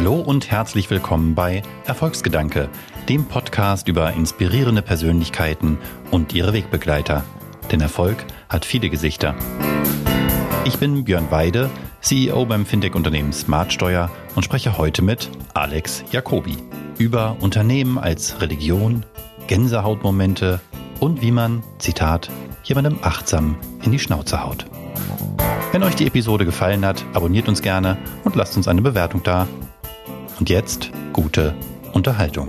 Hallo und herzlich willkommen bei Erfolgsgedanke, dem Podcast über inspirierende Persönlichkeiten und ihre Wegbegleiter. Denn Erfolg hat viele Gesichter. Ich bin Björn Weide, CEO beim Fintech-Unternehmen Smartsteuer und spreche heute mit Alex Jacobi über Unternehmen als Religion, Gänsehautmomente und wie man, Zitat, jemandem achtsam in die Schnauze haut. Wenn euch die Episode gefallen hat, abonniert uns gerne und lasst uns eine Bewertung da. Und jetzt gute Unterhaltung.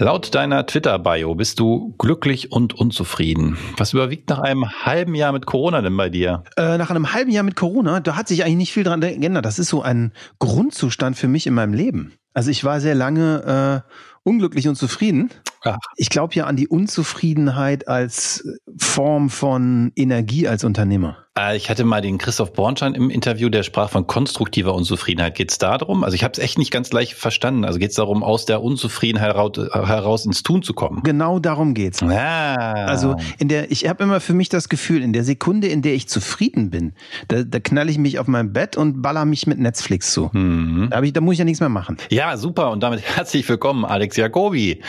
Laut deiner Twitter-Bio bist du glücklich und unzufrieden. Was überwiegt nach einem halben Jahr mit Corona denn bei dir? Äh, nach einem halben Jahr mit Corona, da hat sich eigentlich nicht viel dran geändert. Das ist so ein Grundzustand für mich in meinem Leben. Also ich war sehr lange äh, unglücklich und zufrieden. Ach. Ich glaube ja an die Unzufriedenheit als Form von Energie als Unternehmer. Äh, ich hatte mal den Christoph Bornstein im Interview, der sprach von konstruktiver Unzufriedenheit. Geht es da darum? Also ich habe es echt nicht ganz leicht verstanden. Also geht es darum, aus der Unzufriedenheit heraus ins Tun zu kommen? Genau darum geht's. Ah. Also in der, ich habe immer für mich das Gefühl, in der Sekunde, in der ich zufrieden bin, da, da knall ich mich auf mein Bett und baller mich mit Netflix zu. Mhm. Da, ich, da muss ich ja nichts mehr machen. Ja, super. Und damit herzlich willkommen, Alex Jacobi,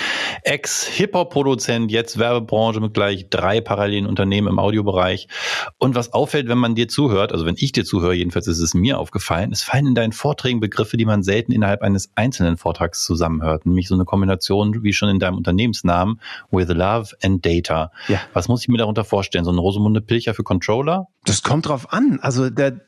Ex-Hip-Hop-Produzent, jetzt Werbebranche mit gleich drei parallelen Unternehmen im Audiobereich. Und was auffällt, wenn man dir zuhört, also wenn ich dir zuhöre, jedenfalls ist es mir aufgefallen, es fallen in deinen Vorträgen Begriffe, die man selten innerhalb eines einzelnen Vortrags zusammenhört. Nämlich so eine Kombination, wie schon in deinem Unternehmensnamen, with love and data. Ja. Was muss ich mir darunter vorstellen? So eine Rosamunde Pilcher für Controller? Das kommt drauf an. Also der,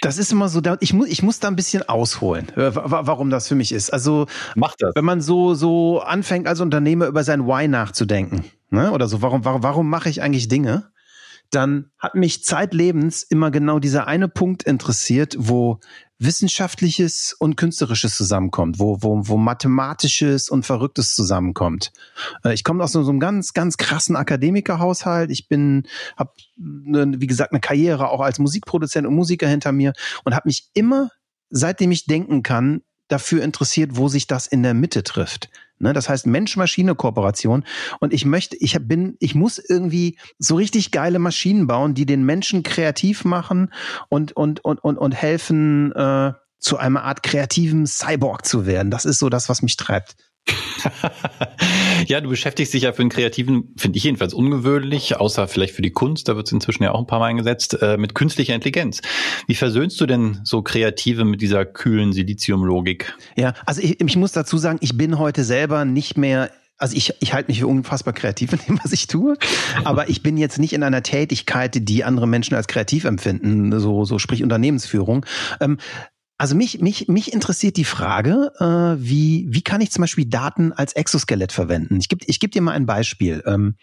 das ist immer so, ich muss, ich muss da ein bisschen ausholen, äh, warum das für mich ist. Also, Macht das. wenn man so, so anfängt als Unternehmer über sein Why nachzudenken, ne, oder so, warum, warum, warum mache ich eigentlich Dinge? Dann hat mich zeitlebens immer genau dieser eine Punkt interessiert, wo Wissenschaftliches und Künstlerisches zusammenkommt, wo, wo, wo Mathematisches und Verrücktes zusammenkommt. Äh, ich komme aus so einem ganz, ganz krassen Akademikerhaushalt. Ich bin, habe, wie gesagt, eine Karriere auch als Musikproduzent und Musiker hinter mir und habe mich immer, seitdem ich denken kann, dafür interessiert, wo sich das in der Mitte trifft. Ne, das heißt Mensch-Maschine-Kooperation. Und ich möchte, ich bin, ich muss irgendwie so richtig geile Maschinen bauen, die den Menschen kreativ machen und und und und und helfen, äh, zu einer Art kreativen Cyborg zu werden. Das ist so das, was mich treibt. Ja, du beschäftigst dich ja für einen Kreativen, finde ich jedenfalls ungewöhnlich, außer vielleicht für die Kunst, da wird es inzwischen ja auch ein paar Mal eingesetzt, äh, mit künstlicher Intelligenz. Wie versöhnst du denn so Kreative mit dieser kühlen Siliziumlogik? Ja, also ich, ich muss dazu sagen, ich bin heute selber nicht mehr also ich, ich halte mich für unfassbar kreativ in dem, was ich tue, aber ich bin jetzt nicht in einer Tätigkeit, die andere Menschen als kreativ empfinden, so, so sprich Unternehmensführung. Ähm, also mich, mich, mich interessiert die Frage, äh, wie, wie kann ich zum Beispiel Daten als Exoskelett verwenden? Ich gebe ich geb dir mal ein Beispiel. Ähm,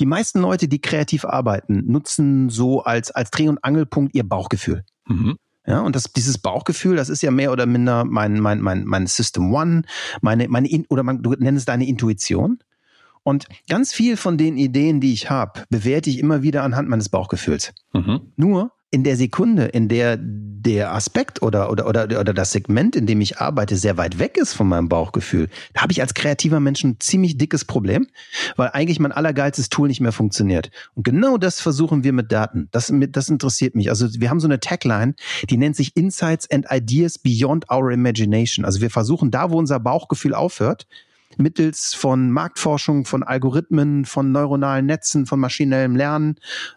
die meisten Leute, die kreativ arbeiten, nutzen so als, als Dreh- und Angelpunkt ihr Bauchgefühl. Mhm. Ja, und das, dieses Bauchgefühl, das ist ja mehr oder minder mein, mein, mein, mein System One, meine, meine, oder man, du nennst es deine Intuition. Und ganz viel von den Ideen, die ich habe, bewerte ich immer wieder anhand meines Bauchgefühls. Mhm. Nur in der Sekunde, in der der Aspekt oder, oder, oder, oder das Segment, in dem ich arbeite, sehr weit weg ist von meinem Bauchgefühl, da habe ich als kreativer Mensch ein ziemlich dickes Problem, weil eigentlich mein allergeilstes Tool nicht mehr funktioniert. Und genau das versuchen wir mit Daten. Das, das interessiert mich. Also wir haben so eine Tagline, die nennt sich Insights and Ideas Beyond Our Imagination. Also wir versuchen da, wo unser Bauchgefühl aufhört, mittels von Marktforschung, von Algorithmen, von neuronalen Netzen, von maschinellem Lernen,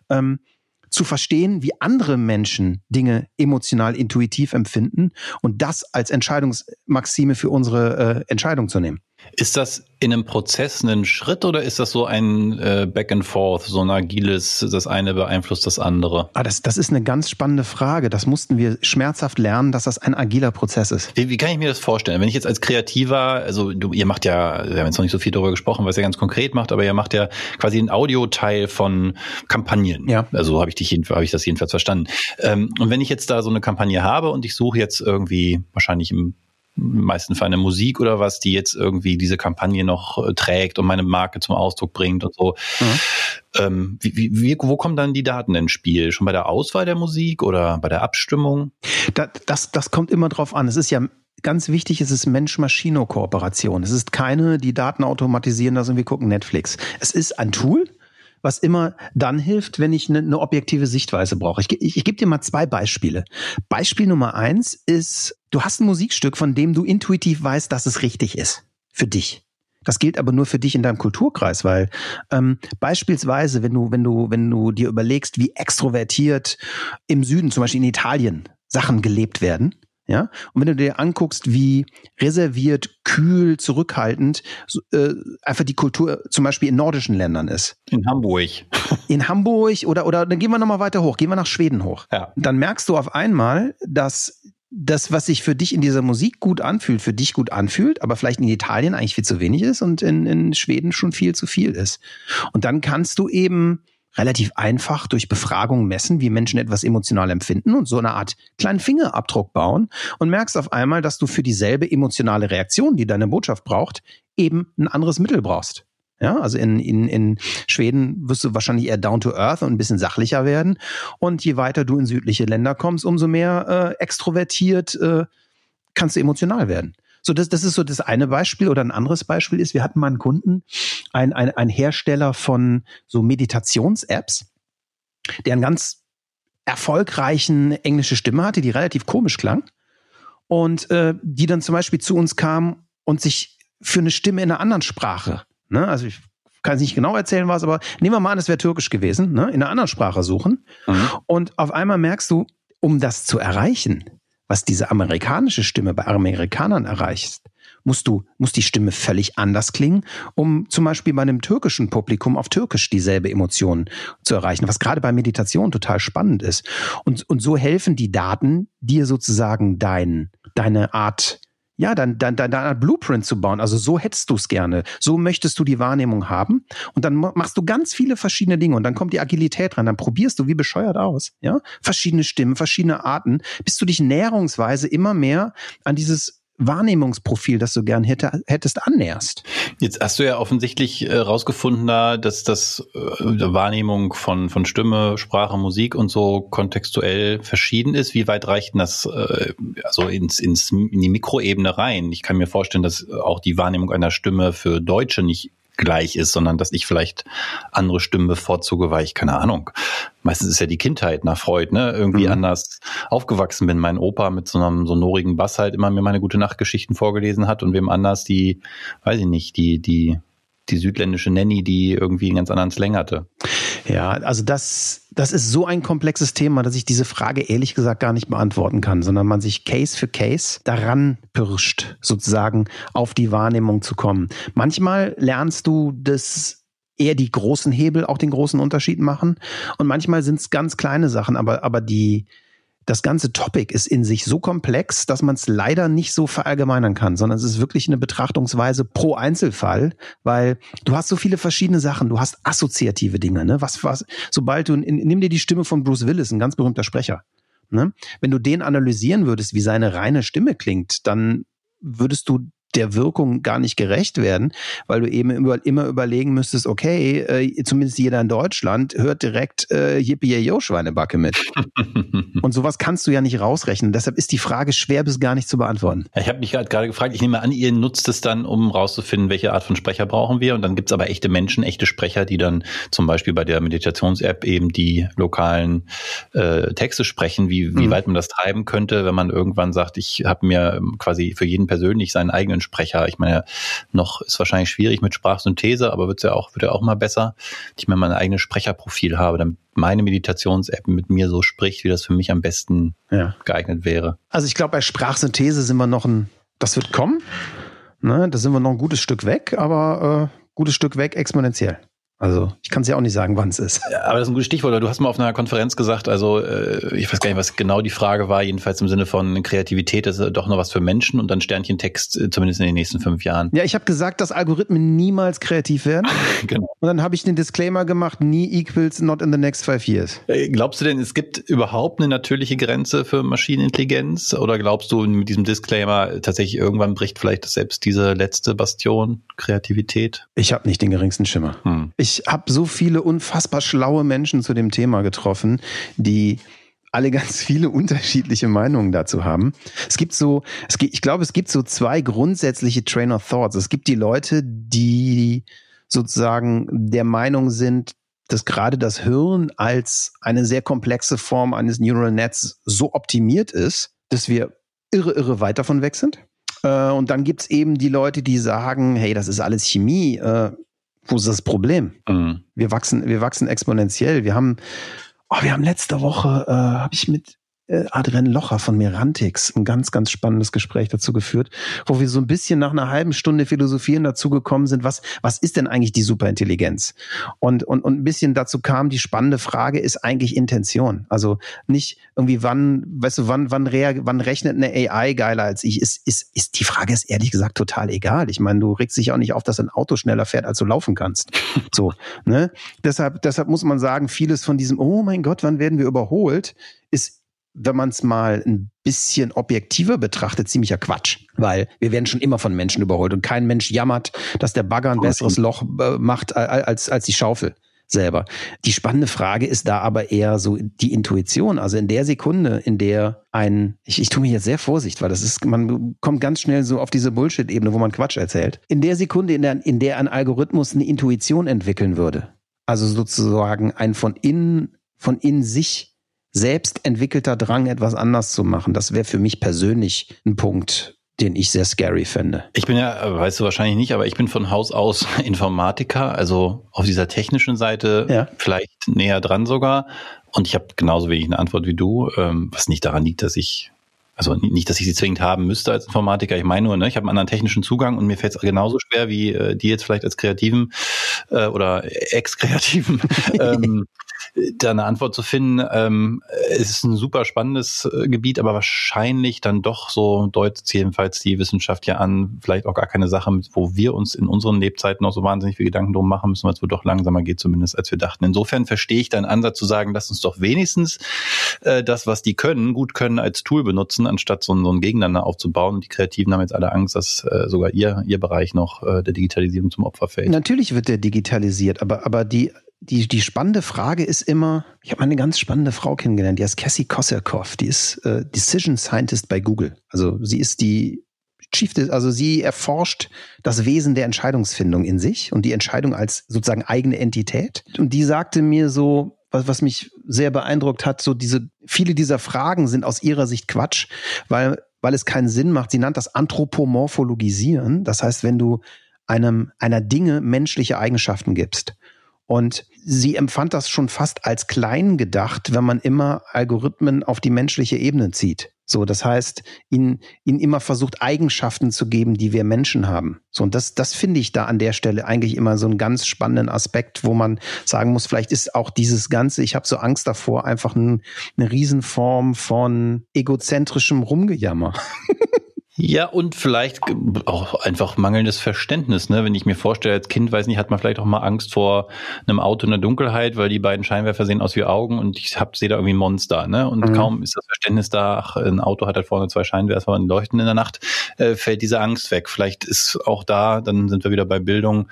ähm, zu verstehen, wie andere Menschen Dinge emotional intuitiv empfinden und das als Entscheidungsmaxime für unsere äh, Entscheidung zu nehmen. Ist das in einem Prozess ein Schritt oder ist das so ein äh, Back and Forth, so ein agiles, das eine beeinflusst das andere? Ah, das, das ist eine ganz spannende Frage. Das mussten wir schmerzhaft lernen, dass das ein agiler Prozess ist. Wie, wie kann ich mir das vorstellen? Wenn ich jetzt als Kreativer, also du, ihr macht ja, wir haben jetzt noch nicht so viel darüber gesprochen, was ihr ganz konkret macht, aber ihr macht ja quasi einen Audioteil von Kampagnen. Ja. Also habe ich dich habe ich das jedenfalls verstanden. Ähm, und wenn ich jetzt da so eine Kampagne habe und ich suche jetzt irgendwie wahrscheinlich im meisten für eine Musik oder was, die jetzt irgendwie diese Kampagne noch äh, trägt und meine Marke zum Ausdruck bringt und so. Mhm. Ähm, wie, wie, wo kommen dann die Daten ins Spiel? Schon bei der Auswahl der Musik oder bei der Abstimmung? Das, das, das kommt immer drauf an. Es ist ja ganz wichtig, es ist Mensch-Maschino-Kooperation. Es ist keine, die Daten automatisieren lassen und wir gucken Netflix. Es ist ein Tool, was immer dann hilft, wenn ich eine, eine objektive Sichtweise brauche. Ich, ich, ich gebe dir mal zwei Beispiele. Beispiel Nummer eins ist, du hast ein Musikstück, von dem du intuitiv weißt, dass es richtig ist. Für dich. Das gilt aber nur für dich in deinem Kulturkreis, weil ähm, beispielsweise, wenn du, wenn du, wenn du dir überlegst, wie extrovertiert im Süden, zum Beispiel in Italien, Sachen gelebt werden, ja, und wenn du dir anguckst, wie reserviert, kühl, zurückhaltend äh, einfach die Kultur zum Beispiel in nordischen Ländern ist. In Hamburg. In Hamburg oder, oder dann gehen wir nochmal weiter hoch, gehen wir nach Schweden hoch. Ja. Dann merkst du auf einmal, dass das, was sich für dich in dieser Musik gut anfühlt, für dich gut anfühlt, aber vielleicht in Italien eigentlich viel zu wenig ist und in, in Schweden schon viel zu viel ist. Und dann kannst du eben relativ einfach durch Befragung messen, wie Menschen etwas emotional empfinden und so eine Art kleinen Fingerabdruck bauen und merkst auf einmal, dass du für dieselbe emotionale Reaktion, die deine Botschaft braucht, eben ein anderes Mittel brauchst. Ja, also in, in, in Schweden wirst du wahrscheinlich eher down to earth und ein bisschen sachlicher werden. Und je weiter du in südliche Länder kommst, umso mehr äh, extrovertiert äh, kannst du emotional werden. So, das, das ist so das eine Beispiel. Oder ein anderes Beispiel ist, wir hatten mal einen Kunden, ein, ein, ein Hersteller von so Meditations-Apps, der einen ganz erfolgreichen englische Stimme hatte, die relativ komisch klang. Und äh, die dann zum Beispiel zu uns kam und sich für eine Stimme in einer anderen Sprache Ne? Also ich kann es nicht genau erzählen, was, aber nehmen wir mal an, es wäre türkisch gewesen, ne? in einer anderen Sprache suchen. Mhm. Und auf einmal merkst du, um das zu erreichen, was diese amerikanische Stimme bei Amerikanern erreicht, musst du, muss die Stimme völlig anders klingen, um zum Beispiel bei einem türkischen Publikum auf Türkisch dieselbe Emotion zu erreichen, was gerade bei Meditation total spannend ist. Und, und so helfen die Daten dir sozusagen dein, deine Art ja, dann, dann, dann, dann Blueprint zu bauen. Also so hättest du es gerne. So möchtest du die Wahrnehmung haben. Und dann machst du ganz viele verschiedene Dinge und dann kommt die Agilität rein. Dann probierst du wie bescheuert aus. Ja, verschiedene Stimmen, verschiedene Arten, bis du dich näherungsweise immer mehr an dieses Wahrnehmungsprofil, das du gern hätte, hättest, annäherst. Jetzt hast du ja offensichtlich äh, rausgefunden, da, dass das äh, Wahrnehmung von, von Stimme, Sprache, Musik und so kontextuell verschieden ist. Wie weit reicht denn das äh, also ins, ins, in die Mikroebene rein? Ich kann mir vorstellen, dass auch die Wahrnehmung einer Stimme für Deutsche nicht gleich ist, sondern dass ich vielleicht andere Stimmen bevorzuge, weil ich, keine Ahnung, meistens ist ja die Kindheit nach Freud, ne, irgendwie mhm. anders aufgewachsen bin. Mein Opa mit so einem sonorigen Bass halt immer mir meine gute Nachtgeschichten vorgelesen hat und wem anders die, weiß ich nicht, die, die, die südländische Nanny, die irgendwie einen ganz anderen Slang hatte. Ja, also das, das ist so ein komplexes Thema, dass ich diese Frage ehrlich gesagt gar nicht beantworten kann, sondern man sich Case für Case daran pirscht, sozusagen auf die Wahrnehmung zu kommen. Manchmal lernst du das eher die großen Hebel auch den großen Unterschied machen. Und manchmal sind es ganz kleine Sachen, aber, aber die, das ganze Topic ist in sich so komplex, dass man es leider nicht so verallgemeinern kann, sondern es ist wirklich eine Betrachtungsweise pro Einzelfall, weil du hast so viele verschiedene Sachen. Du hast assoziative Dinge, ne? Was, was, sobald du, nimm dir die Stimme von Bruce Willis, ein ganz berühmter Sprecher. Ne? Wenn du den analysieren würdest, wie seine reine Stimme klingt, dann würdest du der Wirkung gar nicht gerecht werden, weil du eben immer, immer überlegen müsstest, okay, äh, zumindest jeder in Deutschland hört direkt äh, Yippie Yo Schweinebacke mit. und sowas kannst du ja nicht rausrechnen. Deshalb ist die Frage schwer bis gar nicht zu beantworten. Ja, ich habe mich gerade gefragt, ich nehme an, ihr nutzt es dann, um rauszufinden, welche Art von Sprecher brauchen wir. Und dann gibt's aber echte Menschen, echte Sprecher, die dann zum Beispiel bei der Meditations-App eben die lokalen äh, Texte sprechen, wie, wie mhm. weit man das treiben könnte, wenn man irgendwann sagt, ich habe mir quasi für jeden persönlich seinen eigenen Sprecher. Ich meine, noch ist wahrscheinlich schwierig mit Sprachsynthese, aber wird ja auch, wird ja auch mal besser, ich mir mein eigenes Sprecherprofil habe, damit meine Meditations-App mit mir so spricht, wie das für mich am besten ja. geeignet wäre. Also ich glaube, bei Sprachsynthese sind wir noch ein, das wird kommen. Ne, da sind wir noch ein gutes Stück weg, aber äh, gutes Stück weg exponentiell. Also ich kann es ja auch nicht sagen, wann es ist. Ja, aber das ist ein gutes Stichwort. Du hast mal auf einer Konferenz gesagt, also äh, ich weiß gar nicht, was genau die Frage war, jedenfalls im Sinne von Kreativität ist doch noch was für Menschen und dann Sternchentext, äh, zumindest in den nächsten fünf Jahren. Ja, ich habe gesagt, dass Algorithmen niemals kreativ werden. genau. Und dann habe ich den Disclaimer gemacht, nie equals not in the next five years. Äh, glaubst du denn, es gibt überhaupt eine natürliche Grenze für Maschinenintelligenz? Oder glaubst du, mit diesem Disclaimer tatsächlich irgendwann bricht vielleicht selbst diese letzte Bastion Kreativität? Ich habe nicht den geringsten Schimmer. Hm. Ich habe so viele unfassbar schlaue Menschen zu dem Thema getroffen, die alle ganz viele unterschiedliche Meinungen dazu haben. Es gibt so, es gibt, ich glaube, es gibt so zwei grundsätzliche Train of Thoughts. Es gibt die Leute, die sozusagen der Meinung sind, dass gerade das Hirn als eine sehr komplexe Form eines Neural Nets so optimiert ist, dass wir irre, irre weit davon weg sind. Äh, und dann gibt's eben die Leute, die sagen, hey, das ist alles Chemie. Wo ist das Problem? Mhm. Wir wachsen, wir wachsen exponentiell. Wir haben, oh, wir haben letzte Woche, äh, habe ich mit Adrian Locher von Merantix ein ganz, ganz spannendes Gespräch dazu geführt, wo wir so ein bisschen nach einer halben Stunde Philosophieren dazu gekommen sind, was, was ist denn eigentlich die Superintelligenz? Und, und, und ein bisschen dazu kam, die spannende Frage ist eigentlich Intention. Also nicht irgendwie, wann, weißt du, wann, wann, rea wann rechnet eine AI geiler als ich? Ist, ist, ist, die Frage ist ehrlich gesagt total egal. Ich meine, du regst dich auch nicht auf, dass ein Auto schneller fährt, als du laufen kannst. So, ne? Deshalb, deshalb muss man sagen, vieles von diesem, oh mein Gott, wann werden wir überholt, ist wenn man es mal ein bisschen objektiver betrachtet, ziemlicher Quatsch. Weil wir werden schon immer von Menschen überholt und kein Mensch jammert, dass der Bagger ein besseres Loch äh, macht als, als die Schaufel selber. Die spannende Frage ist da aber eher so die Intuition. Also in der Sekunde, in der ein, ich, ich tue mich jetzt sehr vorsichtig, weil das ist, man kommt ganz schnell so auf diese Bullshit-Ebene, wo man Quatsch erzählt. In der Sekunde, in der, in der ein Algorithmus eine Intuition entwickeln würde, also sozusagen ein von innen, von in sich selbst entwickelter Drang, etwas anders zu machen. Das wäre für mich persönlich ein Punkt, den ich sehr scary fände. Ich bin ja, weißt du wahrscheinlich nicht, aber ich bin von Haus aus Informatiker, also auf dieser technischen Seite ja. vielleicht näher dran sogar. Und ich habe genauso wenig eine Antwort wie du, ähm, was nicht daran liegt, dass ich also nicht, dass ich sie zwingend haben müsste als Informatiker. Ich meine nur, ne, ich habe einen anderen technischen Zugang und mir fällt es genauso schwer wie äh, die jetzt vielleicht als Kreativen äh, oder Ex-Kreativen ähm, da eine Antwort zu finden. Ähm, es ist ein super spannendes äh, Gebiet, aber wahrscheinlich dann doch so deutet jedenfalls die Wissenschaft ja an, vielleicht auch gar keine Sache, wo wir uns in unseren Lebzeiten noch so wahnsinnig viel Gedanken drum machen müssen, weil es wohl doch langsamer geht, zumindest als wir dachten. Insofern verstehe ich deinen Ansatz zu sagen, lass uns doch wenigstens äh, das, was die können, gut können, als Tool benutzen, anstatt so, so ein Gegeneinander aufzubauen. Und die Kreativen haben jetzt alle Angst, dass äh, sogar ihr, ihr Bereich noch äh, der Digitalisierung zum Opfer fällt. Natürlich wird der digitalisiert, aber, aber die die, die spannende Frage ist immer, ich habe mal eine ganz spannende Frau kennengelernt, die heißt Cassie Kosserkoff, die ist äh, Decision Scientist bei Google. Also sie ist die Chief, also sie erforscht das Wesen der Entscheidungsfindung in sich und die Entscheidung als sozusagen eigene Entität. Und die sagte mir so, was, was mich sehr beeindruckt hat, so diese, viele dieser Fragen sind aus ihrer Sicht Quatsch, weil, weil es keinen Sinn macht. Sie nannt das Anthropomorphologisieren. Das heißt, wenn du einem, einer Dinge menschliche Eigenschaften gibst und sie empfand das schon fast als klein gedacht, wenn man immer Algorithmen auf die menschliche Ebene zieht. So, das heißt, ihnen, ihnen immer versucht, Eigenschaften zu geben, die wir Menschen haben. So, und das, das finde ich da an der Stelle eigentlich immer so einen ganz spannenden Aspekt, wo man sagen muss, vielleicht ist auch dieses Ganze, ich habe so Angst davor, einfach ein, eine Riesenform von egozentrischem Rumgejammer. Ja, und vielleicht auch einfach mangelndes Verständnis. Ne? Wenn ich mir vorstelle, als Kind, weiß nicht, hat man vielleicht auch mal Angst vor einem Auto in der Dunkelheit, weil die beiden Scheinwerfer sehen aus wie Augen und ich hab, sehe da irgendwie ein Monster. Ne? Und mhm. kaum ist das Verständnis da, ach, ein Auto hat halt vorne zwei Scheinwerfer und leuchten in der Nacht, äh, fällt diese Angst weg. Vielleicht ist auch da, dann sind wir wieder bei Bildung,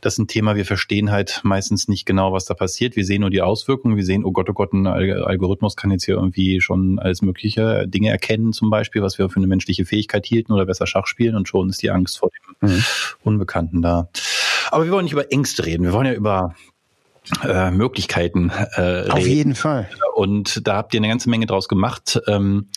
das ist ein Thema, wir verstehen halt meistens nicht genau, was da passiert. Wir sehen nur die Auswirkungen, wir sehen, oh Gott, oh Gott, ein Algorithmus kann jetzt hier irgendwie schon alles mögliche Dinge erkennen, zum Beispiel, was wir für eine menschliche Fähigkeit Sicherheit hielten oder besser Schach spielen und schon ist die Angst vor dem mhm. Unbekannten da. Aber wir wollen nicht über Ängste reden, wir wollen ja über äh, Möglichkeiten äh, reden. Auf jeden Fall. Und da habt ihr eine ganze Menge draus gemacht. Ähm,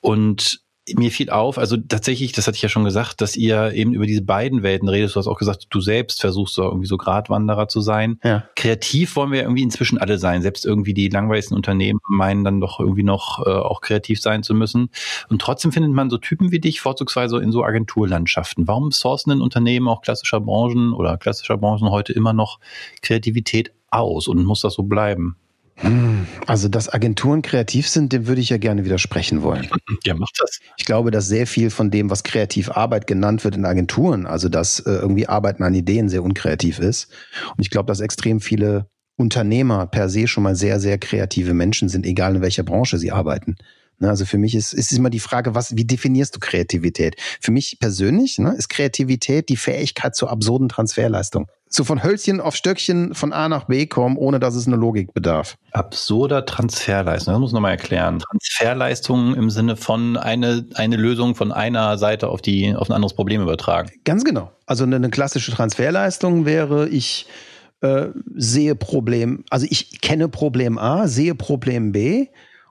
und mir fiel auf, also tatsächlich, das hatte ich ja schon gesagt, dass ihr eben über diese beiden Welten redet. Du hast auch gesagt, du selbst versuchst so irgendwie so Gratwanderer zu sein. Ja. Kreativ wollen wir irgendwie inzwischen alle sein. Selbst irgendwie die langweiligsten Unternehmen meinen dann doch irgendwie noch äh, auch kreativ sein zu müssen. Und trotzdem findet man so Typen wie dich vorzugsweise in so Agenturlandschaften. Warum sourcen denn Unternehmen auch klassischer Branchen oder klassischer Branchen heute immer noch Kreativität aus und muss das so bleiben? Hm, also, dass Agenturen kreativ sind, dem würde ich ja gerne widersprechen wollen. Ja, macht das. Ich glaube, dass sehr viel von dem, was Kreativarbeit genannt wird in Agenturen, also dass äh, irgendwie Arbeiten an Ideen sehr unkreativ ist. Und ich glaube, dass extrem viele Unternehmer per se schon mal sehr, sehr kreative Menschen sind, egal in welcher Branche sie arbeiten. Ne, also für mich ist, ist immer die Frage, was, wie definierst du Kreativität? Für mich persönlich ne, ist Kreativität die Fähigkeit zur absurden Transferleistung. So von Hölzchen auf Stöckchen von A nach B kommen, ohne dass es eine Logik bedarf. Absurder Transferleistung, das muss man nochmal erklären. Transferleistung im Sinne von eine, eine Lösung von einer Seite auf, die, auf ein anderes Problem übertragen. Ganz genau. Also eine, eine klassische Transferleistung wäre, ich äh, sehe Problem, also ich kenne Problem A, sehe Problem B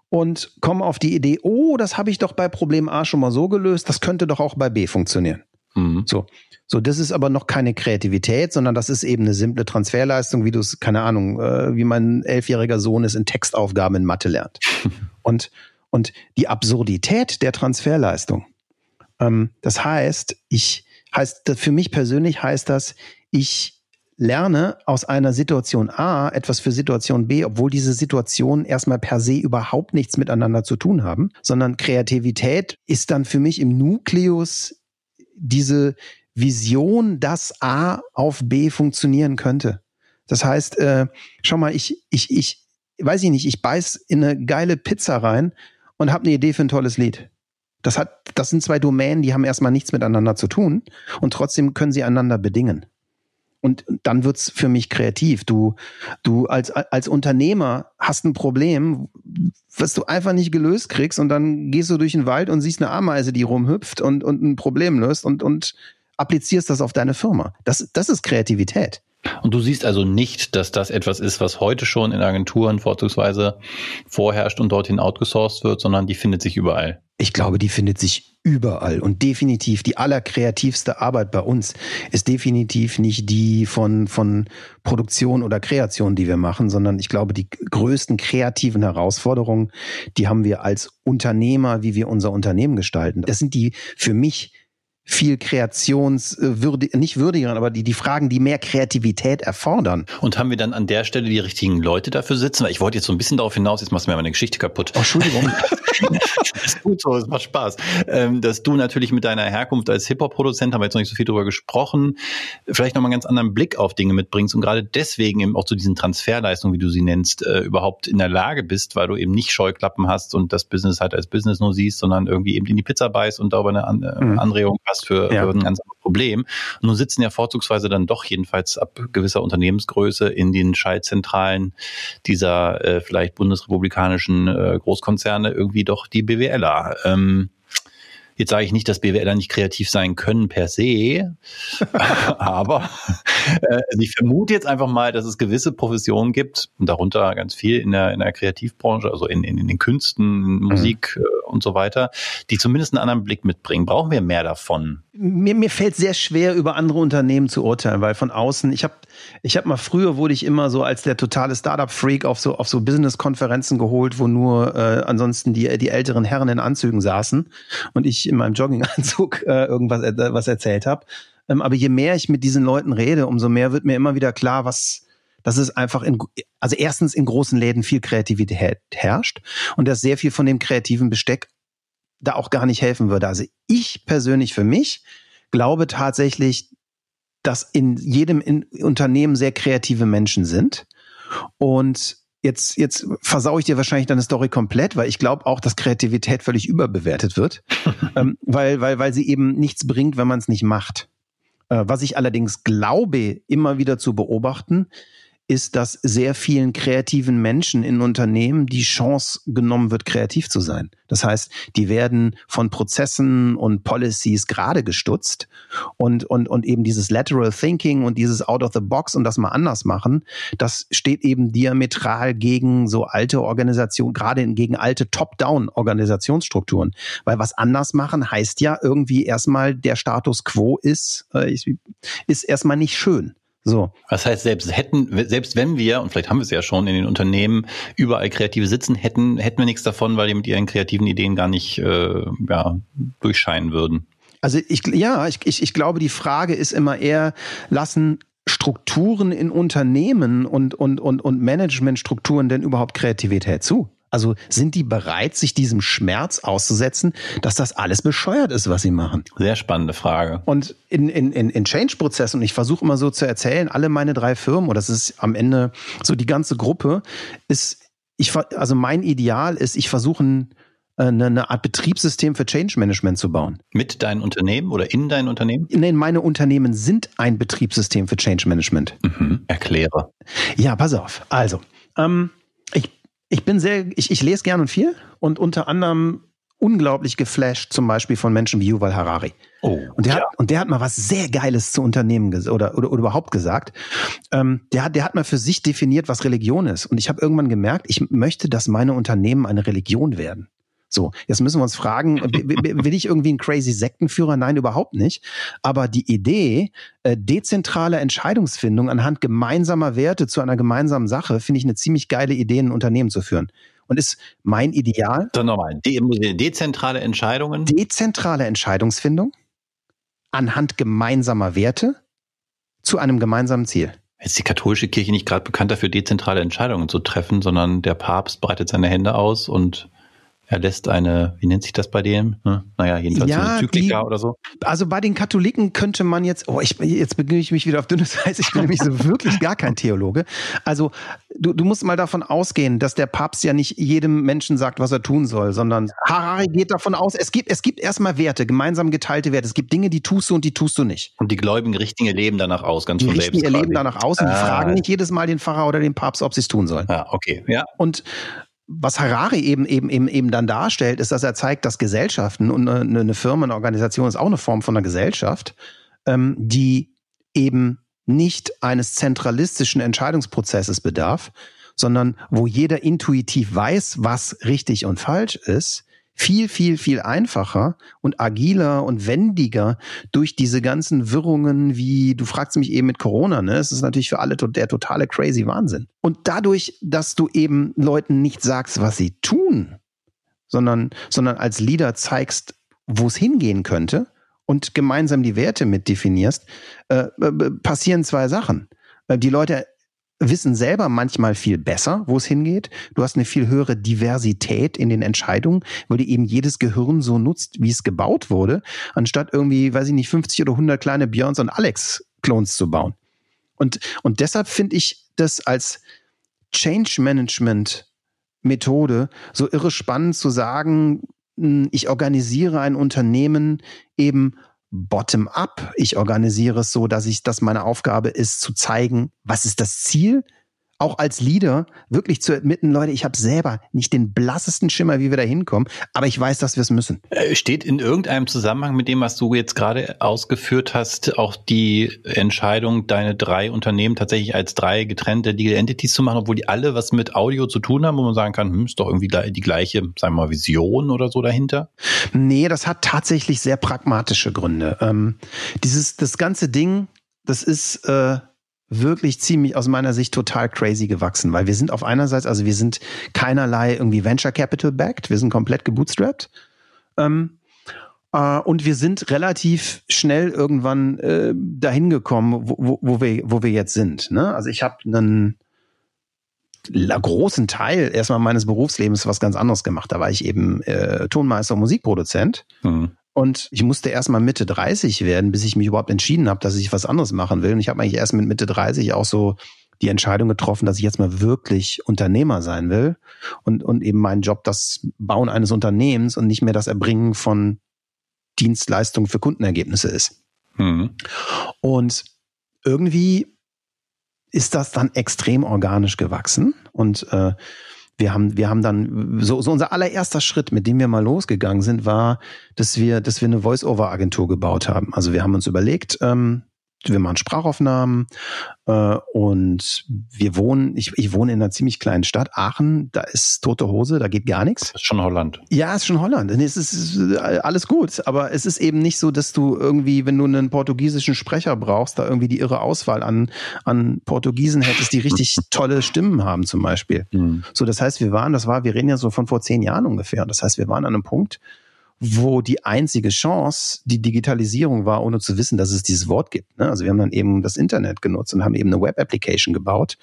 und komme auf die Idee, oh, das habe ich doch bei Problem A schon mal so gelöst, das könnte doch auch bei B funktionieren. Mhm. So. So, das ist aber noch keine Kreativität, sondern das ist eben eine simple Transferleistung, wie du es, keine Ahnung, äh, wie mein elfjähriger Sohn es in Textaufgaben in Mathe lernt. und, und die Absurdität der Transferleistung, ähm, das heißt, ich, heißt, für mich persönlich heißt das, ich lerne aus einer Situation A etwas für Situation B, obwohl diese Situationen erstmal per se überhaupt nichts miteinander zu tun haben, sondern Kreativität ist dann für mich im Nukleus diese Vision, dass A auf B funktionieren könnte. Das heißt, äh, schau mal, ich, ich, ich, weiß ich nicht, ich beiß in eine geile Pizza rein und habe eine Idee für ein tolles Lied. Das hat, das sind zwei Domänen, die haben erstmal nichts miteinander zu tun und trotzdem können sie einander bedingen. Und dann wird's für mich kreativ. Du, du als, als Unternehmer hast ein Problem, was du einfach nicht gelöst kriegst und dann gehst du durch den Wald und siehst eine Ameise, die rumhüpft und, und ein Problem löst und, und applizierst das auf deine Firma. Das, das ist Kreativität. Und du siehst also nicht, dass das etwas ist, was heute schon in Agenturen vorzugsweise vorherrscht und dorthin outgesourced wird, sondern die findet sich überall. Ich glaube, die findet sich überall und definitiv die allerkreativste Arbeit bei uns ist definitiv nicht die von, von Produktion oder Kreation, die wir machen, sondern ich glaube, die größten kreativen Herausforderungen, die haben wir als Unternehmer, wie wir unser Unternehmen gestalten. Das sind die für mich viel kreationswürdig, nicht würdigeren, aber die, die Fragen, die mehr Kreativität erfordern. Und haben wir dann an der Stelle die richtigen Leute dafür sitzen? Weil ich wollte jetzt so ein bisschen darauf hinaus, jetzt machst du mir meine Geschichte kaputt. Oh, Entschuldigung. das ist gut so, es macht Spaß. Ähm, dass du natürlich mit deiner Herkunft als Hip-Hop-Produzent, haben wir jetzt noch nicht so viel drüber gesprochen, vielleicht nochmal einen ganz anderen Blick auf Dinge mitbringst und gerade deswegen eben auch zu diesen Transferleistungen, wie du sie nennst, äh, überhaupt in der Lage bist, weil du eben nicht Scheuklappen hast und das Business halt als Business nur siehst, sondern irgendwie eben in die Pizza beißt und darüber eine äh, mhm. Anregung hast für, ja. für ein ganz anderes Problem. Nun sitzen ja vorzugsweise dann doch jedenfalls ab gewisser Unternehmensgröße in den Schaltzentralen dieser äh, vielleicht bundesrepublikanischen äh, Großkonzerne irgendwie doch die BWLer. Ähm, Jetzt sage ich nicht, dass BWLer nicht kreativ sein können per se, aber äh, ich vermute jetzt einfach mal, dass es gewisse Professionen gibt, und darunter ganz viel in der, in der Kreativbranche, also in, in, in den Künsten. Musik mhm. Und so weiter, die zumindest einen anderen Blick mitbringen. Brauchen wir mehr davon? Mir, mir fällt sehr schwer, über andere Unternehmen zu urteilen, weil von außen, ich habe ich hab mal früher wurde ich immer so als der totale Startup-Freak auf so, auf so Business-Konferenzen geholt, wo nur äh, ansonsten die, die älteren Herren in Anzügen saßen und ich in meinem Jogginganzug äh, irgendwas äh, was erzählt habe. Ähm, aber je mehr ich mit diesen Leuten rede, umso mehr wird mir immer wieder klar, was, dass es einfach in, also erstens in großen Läden viel Kreativität herrscht und dass sehr viel von dem kreativen Besteck da auch gar nicht helfen würde. Also ich persönlich für mich glaube tatsächlich, dass in jedem in Unternehmen sehr kreative Menschen sind und jetzt, jetzt versau ich dir wahrscheinlich deine Story komplett, weil ich glaube auch, dass Kreativität völlig überbewertet wird, ähm, weil, weil, weil sie eben nichts bringt, wenn man es nicht macht. Äh, was ich allerdings glaube, immer wieder zu beobachten, ist, dass sehr vielen kreativen Menschen in Unternehmen die Chance genommen wird, kreativ zu sein. Das heißt, die werden von Prozessen und Policies gerade gestutzt und, und, und eben dieses Lateral Thinking und dieses Out of the Box und das mal anders machen, das steht eben diametral gegen so alte Organisationen, gerade gegen alte Top-Down-Organisationsstrukturen. Weil was anders machen heißt ja irgendwie erstmal der Status quo ist, äh, ist erstmal nicht schön. So. Das heißt, selbst hätten, selbst wenn wir, und vielleicht haben wir es ja schon in den Unternehmen, überall Kreative sitzen, hätten, hätten wir nichts davon, weil die mit ihren kreativen Ideen gar nicht äh, ja, durchscheinen würden. Also ich, ja, ich, ich, ich glaube, die Frage ist immer eher, lassen Strukturen in Unternehmen und, und, und, und Managementstrukturen denn überhaupt Kreativität zu? Also sind die bereit, sich diesem Schmerz auszusetzen, dass das alles bescheuert ist, was sie machen? Sehr spannende Frage. Und in, in, in, in Change-Prozessen, und ich versuche immer so zu erzählen, alle meine drei Firmen, oder das ist am Ende so die ganze Gruppe, ist, ich, also mein Ideal ist, ich versuche eine, eine Art Betriebssystem für Change Management zu bauen. Mit deinen Unternehmen oder in deinen Unternehmen? Nein, meine Unternehmen sind ein Betriebssystem für Change Management. Mhm. Erkläre. Ja, pass auf. Also, ähm, ich ich bin sehr, ich, ich lese gern und viel und unter anderem unglaublich geflasht, zum Beispiel von Menschen wie Yuval Harari. Oh, und der ja. hat und der hat mal was sehr Geiles zu Unternehmen oder, oder oder überhaupt gesagt. Ähm, der hat der hat mal für sich definiert, was Religion ist. Und ich habe irgendwann gemerkt, ich möchte, dass meine Unternehmen eine Religion werden. So, jetzt müssen wir uns fragen, will ich irgendwie ein crazy Sektenführer? Nein, überhaupt nicht. Aber die Idee, äh, dezentrale Entscheidungsfindung anhand gemeinsamer Werte zu einer gemeinsamen Sache, finde ich eine ziemlich geile Idee, ein Unternehmen zu führen und ist mein Ideal. Dann nochmal, De dezentrale Entscheidungen. Dezentrale Entscheidungsfindung anhand gemeinsamer Werte zu einem gemeinsamen Ziel. Ist die katholische Kirche nicht gerade bekannt dafür, dezentrale Entscheidungen zu treffen, sondern der Papst breitet seine Hände aus und er lässt eine, wie nennt sich das bei dem? Hm? Naja, jedenfalls ja, eine Zyklika die, oder so. Also bei den Katholiken könnte man jetzt, oh, ich, jetzt beginne ich mich wieder auf dünnes Eis, ich bin nämlich so wirklich gar kein Theologe. Also du, du musst mal davon ausgehen, dass der Papst ja nicht jedem Menschen sagt, was er tun soll, sondern Harari geht davon aus, es gibt, es gibt erstmal Werte, gemeinsam geteilte Werte. Es gibt Dinge, die tust du und die tust du nicht. Und die Gläubigen richten ihr Leben danach aus, ganz die von richten ihr Leben danach aus und ah. die fragen nicht jedes Mal den Pfarrer oder den Papst, ob sie es tun sollen. Ja, okay, ja. Und was Harari eben, eben, eben, eben dann darstellt, ist, dass er zeigt, dass Gesellschaften und eine, eine Firmenorganisation ist auch eine Form von einer Gesellschaft, ähm, die eben nicht eines zentralistischen Entscheidungsprozesses bedarf, sondern wo jeder intuitiv weiß, was richtig und falsch ist, viel, viel, viel einfacher und agiler und wendiger durch diese ganzen Wirrungen, wie du fragst mich eben mit Corona, ne? Es ist natürlich für alle der totale crazy Wahnsinn. Und dadurch, dass du eben Leuten nicht sagst, was sie tun, sondern, sondern als Leader zeigst, wo es hingehen könnte und gemeinsam die Werte mit definierst, äh, äh passieren zwei Sachen. Äh, die Leute wissen selber manchmal viel besser, wo es hingeht. Du hast eine viel höhere Diversität in den Entscheidungen, weil du eben jedes Gehirn so nutzt, wie es gebaut wurde, anstatt irgendwie, weiß ich nicht, 50 oder 100 kleine Björns und Alex-Clones zu bauen. Und, und deshalb finde ich das als Change Management Methode so irre spannend zu sagen, hm, ich organisiere ein Unternehmen eben bottom-up. Ich organisiere es so, dass ich, dass meine Aufgabe ist, zu zeigen, was ist das Ziel, auch als Leader wirklich zu admitten, Leute, ich habe selber nicht den blassesten Schimmer, wie wir da hinkommen, aber ich weiß, dass wir es müssen. Äh, steht in irgendeinem Zusammenhang mit dem, was du jetzt gerade ausgeführt hast, auch die Entscheidung, deine drei Unternehmen tatsächlich als drei getrennte Legal Entities zu machen, obwohl die alle was mit Audio zu tun haben, wo man sagen kann, hm, ist doch irgendwie die gleiche, sagen wir mal, Vision oder so dahinter? Nee, das hat tatsächlich sehr pragmatische Gründe. Ähm, dieses, das ganze Ding, das ist, äh, wirklich ziemlich aus meiner Sicht total crazy gewachsen, weil wir sind auf einerseits, also wir sind keinerlei irgendwie Venture Capital backed, wir sind komplett gebootstrapped. Ähm, äh, und wir sind relativ schnell irgendwann äh, dahin gekommen, wo, wo, wo, wir, wo wir jetzt sind. Ne? Also ich habe einen großen Teil erstmal meines Berufslebens was ganz anderes gemacht. Da war ich eben äh, Tonmeister und Musikproduzent. Mhm. Und ich musste erst mal Mitte 30 werden, bis ich mich überhaupt entschieden habe, dass ich was anderes machen will. Und ich habe eigentlich erst mit Mitte 30 auch so die Entscheidung getroffen, dass ich jetzt mal wirklich Unternehmer sein will und, und eben mein Job das Bauen eines Unternehmens und nicht mehr das Erbringen von Dienstleistungen für Kundenergebnisse ist. Mhm. Und irgendwie ist das dann extrem organisch gewachsen und äh, wir haben, wir haben dann, so, so unser allererster Schritt, mit dem wir mal losgegangen sind, war, dass wir, dass wir eine Voice-Over-Agentur gebaut haben. Also wir haben uns überlegt, ähm, wir machen Sprachaufnahmen äh, und wir wohnen, ich, ich wohne in einer ziemlich kleinen Stadt, Aachen, da ist tote Hose, da geht gar nichts. Das ist schon Holland. Ja, ist schon Holland. Es ist äh, alles gut, aber es ist eben nicht so, dass du irgendwie, wenn du einen portugiesischen Sprecher brauchst, da irgendwie die irre Auswahl an, an Portugiesen hättest, die richtig tolle Stimmen haben zum Beispiel. Mhm. So, das heißt, wir waren, das war, wir reden ja so von vor zehn Jahren ungefähr. Das heißt, wir waren an einem Punkt, wo die einzige Chance die Digitalisierung war, ohne zu wissen, dass es dieses Wort gibt. Ne? Also wir haben dann eben das Internet genutzt und haben eben eine Web-Application gebaut,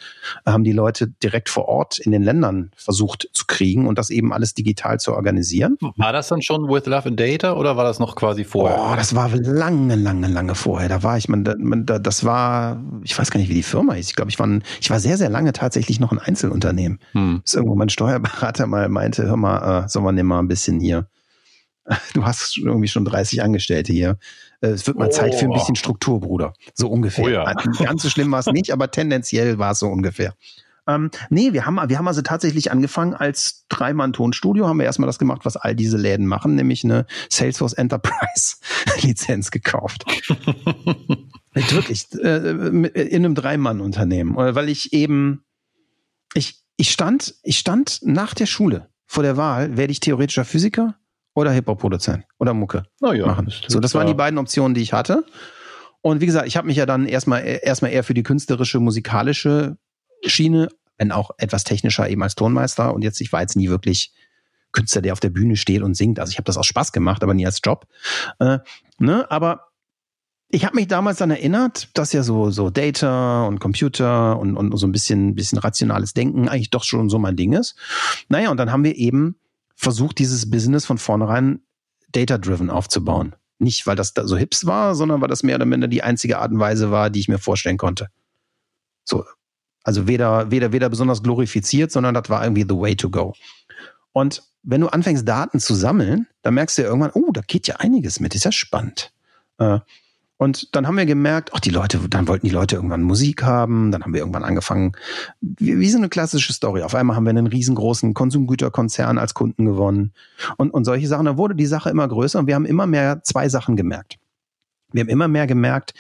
haben die Leute direkt vor Ort in den Ländern versucht zu kriegen und das eben alles digital zu organisieren. War das dann schon with Love and Data oder war das noch quasi vorher? Oh, das war lange, lange, lange vorher. Da war ich, man, man das war, ich weiß gar nicht, wie die Firma ist. Ich glaube, ich war, ein, ich war sehr, sehr lange tatsächlich noch ein Einzelunternehmen. Hm. Bis irgendwo mein Steuerberater mal meinte, hör mal, äh, sollen wir nicht mal ein bisschen hier du hast irgendwie schon 30 Angestellte hier. Äh, es wird mal oh. Zeit für ein oh. bisschen Struktur, Bruder. So ungefähr. Oh ja. Ganz so schlimm war es nicht, aber tendenziell war es so ungefähr. Ähm, nee, wir haben, wir haben also tatsächlich angefangen als Dreimann-Tonstudio, haben wir erstmal das gemacht, was all diese Läden machen, nämlich eine Salesforce Enterprise Lizenz gekauft. Wirklich, äh, in einem Dreimann-Unternehmen, weil ich eben, ich, ich stand, ich stand nach der Schule vor der Wahl, werde ich theoretischer Physiker oder Hip-Hop-Produzent oder Mucke ja, machen. so, das waren die beiden Optionen, die ich hatte. Und wie gesagt, ich habe mich ja dann erstmal erstmal eher für die künstlerische, musikalische Schiene, wenn auch etwas technischer eben als Tonmeister. Und jetzt, ich war jetzt nie wirklich Künstler, der auf der Bühne steht und singt. Also ich habe das aus Spaß gemacht, aber nie als Job. Äh, ne? Aber ich habe mich damals dann erinnert, dass ja so so Data und Computer und, und so ein bisschen bisschen rationales Denken eigentlich doch schon so mein Ding ist. Naja, und dann haben wir eben versucht, dieses Business von vornherein data-driven aufzubauen. Nicht, weil das da so hips war, sondern weil das mehr oder minder die einzige Art und Weise war, die ich mir vorstellen konnte. So, also weder, weder, weder besonders glorifiziert, sondern das war irgendwie the way to go. Und wenn du anfängst, Daten zu sammeln, dann merkst du ja irgendwann, oh, da geht ja einiges mit, ist ja spannend. Äh, und dann haben wir gemerkt, ach, die Leute, dann wollten die Leute irgendwann Musik haben, dann haben wir irgendwann angefangen, wie, wie so eine klassische Story. Auf einmal haben wir einen riesengroßen Konsumgüterkonzern als Kunden gewonnen und, und solche Sachen. Da wurde die Sache immer größer und wir haben immer mehr zwei Sachen gemerkt. Wir haben immer mehr gemerkt,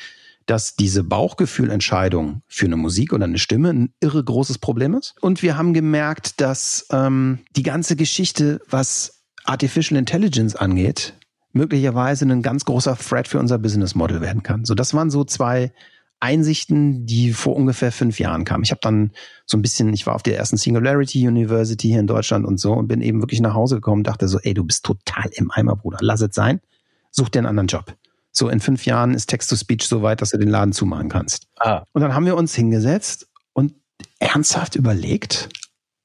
dass diese Bauchgefühlentscheidung für eine Musik oder eine Stimme ein irre großes Problem ist. Und wir haben gemerkt, dass ähm, die ganze Geschichte, was Artificial Intelligence angeht, möglicherweise ein ganz großer Threat für unser Business Model werden kann. So, das waren so zwei Einsichten, die vor ungefähr fünf Jahren kamen. Ich habe dann so ein bisschen, ich war auf der ersten Singularity University hier in Deutschland und so und bin eben wirklich nach Hause gekommen und dachte so, ey, du bist total im Eimer, Bruder. Lass es sein. Such dir einen anderen Job. So, in fünf Jahren ist Text-to-Speech so weit, dass du den Laden zumachen kannst. Ah. Und dann haben wir uns hingesetzt und ernsthaft überlegt,